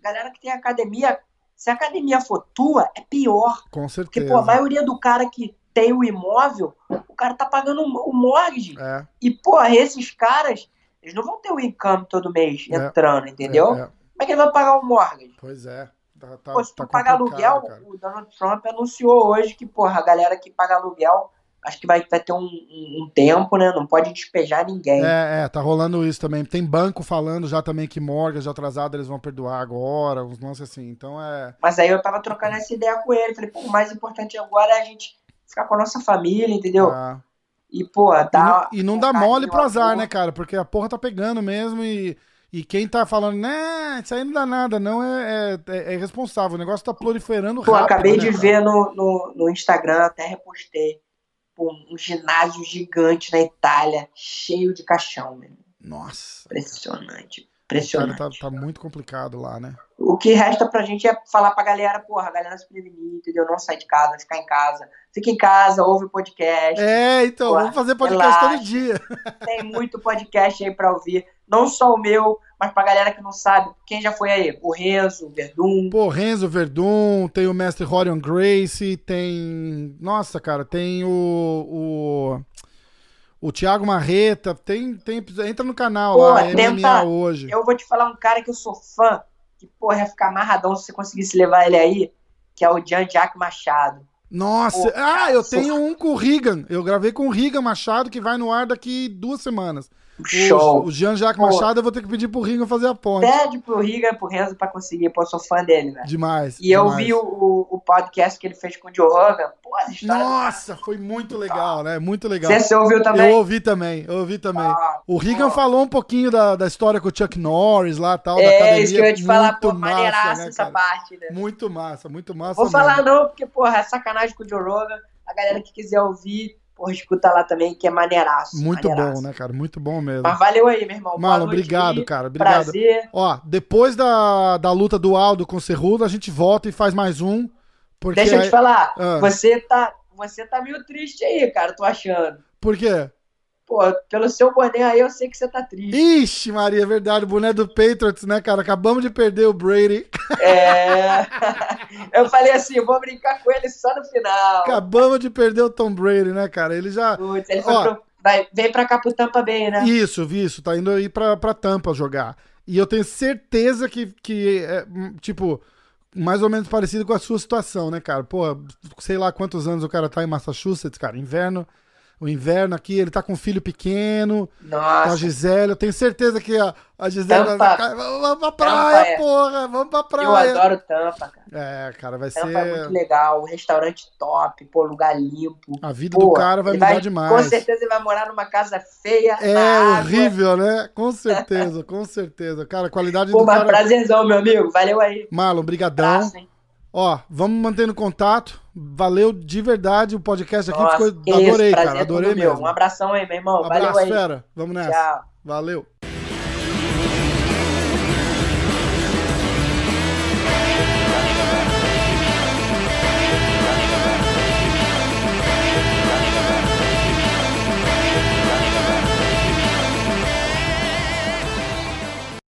galera que tem academia, se a academia for tua, é pior. Com certeza. Porque, pô, a maioria do cara que tem o imóvel, o cara tá pagando o mortgage. É, E, pô, esses caras, eles não vão ter o income todo mês É. entrando, entendeu? é, é. Como é que ele vai pagar o mortgage? Pois é. Tá, tá, Pô, se tá tu pagar complicado, aluguel, cara. o Donald Trump anunciou hoje que, porra, a galera que paga aluguel, acho que vai, vai ter um, um- um tempo, né? Não pode despejar ninguém. É, é, tá rolando isso também. Tem banco falando já também que mortgage atrasado eles vão perdoar agora, uns lances assim. Então é. Mas aí eu tava trocando essa ideia com ele. Falei, pô, o mais importante agora é a gente ficar com a nossa família, entendeu? ah. E, pô, E, dá. não, e não um dá mole pro azar, né, cara? Porque a porra tá pegando mesmo e. E quem tá falando, né, isso aí não dá nada, não é, é, é irresponsável. O negócio tá proliferando Pô, rápido. acabei né, de ver no, no, no Instagram, até repostei. Pô, um ginásio gigante na Itália, cheio de caixão, meu. Nossa. Impressionante. Cara, Impressionante. tá, tá muito complicado lá, né? O que resta pra gente é falar pra galera, porra, a galera se prevenir, entendeu? Não sair de casa, ficar em casa. Fica em casa, ouve o podcast. É, então, Pô, vamos fazer podcast relaxa. todo dia. Tem muito podcast aí pra ouvir. Não só o meu, mas pra galera que não sabe. Quem já foi aí? O Renzo, o Verdun. Pô, Renzo Verdun, tem o mestre Rorion Grace, tem. Nossa, cara, tem o. O, o Thiago Marreta, tem, tem. Entra no canal Pô, lá, tenta- MMA hoje. Eu vou te falar um cara que eu sou fã, que, porra, ia ficar amarradão se você conseguisse levar ele aí, que é o Jean-Jacques Machado. Nossa, Pô, ah, eu tenho um com o Rigan. Eu gravei com o Rigan Machado, que vai no ar daqui duas semanas. O- Show. O, Jean-Jacques Pô. Machado, eu vou ter que pedir pro Rigan fazer a ponte. Pede pro Riga, pro Renzo pra conseguir, pô, eu sou fã dele, velho. Demais. E eu demais. vi o, o, o podcast que ele fez com o Joe Rogan. Pô, as histórias. Nossa, foi muito legal, né? Muito legal. Você, você ouviu também? Eu ouvi também, eu ouvi também. Ah, O pô. falou um pouquinho da, da história com o Chuck Norris lá tal, da É, academia. isso que eu ia te falar, Muito pô, maneiraça né, essa parte, né? Muito massa, muito massa. Vou mesmo. falar não, porque, porra, é sacanagem com o Joe Rogan. A galera que quiser ouvir, porra, escuta lá também, que é maneiraço. Muito maneiraço. bom, né, cara? Muito bom mesmo. Mas valeu aí, meu irmão. Marlon, obrigado, aí. cara. Obrigado. Prazer. Ó, depois da, da luta do Aldo com o Cerrudo, a gente volta e faz mais um. Porque Deixa eu te aí- falar, Ah. você tá, você tá meio triste aí, cara, tô achando. Por quê? Pô, pelo seu boné aí eu sei que você tá triste. Ixi, Maria, é verdade. O boné do Patriots, né, cara? Acabamos de perder o Brady. É. [laughs] eu falei assim, eu vou brincar com ele só no final. Acabamos de perder o Tom Brady, né, cara? Ele já. Putz, ele Ó. pro- vai, vem pra cá pro Tampa Bay, né? Isso, isso, tá indo aí pra, pra Tampa jogar. E eu tenho certeza que, que é, hum, tipo, mais ou menos parecido com a sua situação, né, cara? Pô, sei lá quantos anos o cara tá em Massachusetts, cara. Inverno, o inverno aqui, ele tá com um filho pequeno, com a Nossa, Gisele. Eu tenho certeza que a, a Gisele vai Tampa. ficar, vamos pra praia, é. porra, vamos pra eu praia. adoro Tampa, cara. É, cara, vai Tampa é muito ser. legal, restaurante top, pô, lugar limpo. A vida Pô, do cara vai mudar demais. Com certeza ele vai morar numa casa feia. É horrível, né? Com certeza, com certeza. Cara, a qualidade Pô, do cara. prazerzão, meu amigo. Valeu aí. Marlon, brigadão. Ó, vamos mantendo contato. Valeu de verdade o podcast aqui. Nossa, ficou... isso, Adorei, prazer cara. Adorei tudo meu. mesmo. Um abração aí, meu irmão. Abraço, Valeu aí. fera. Vamos nessa. Tchau. Valeu.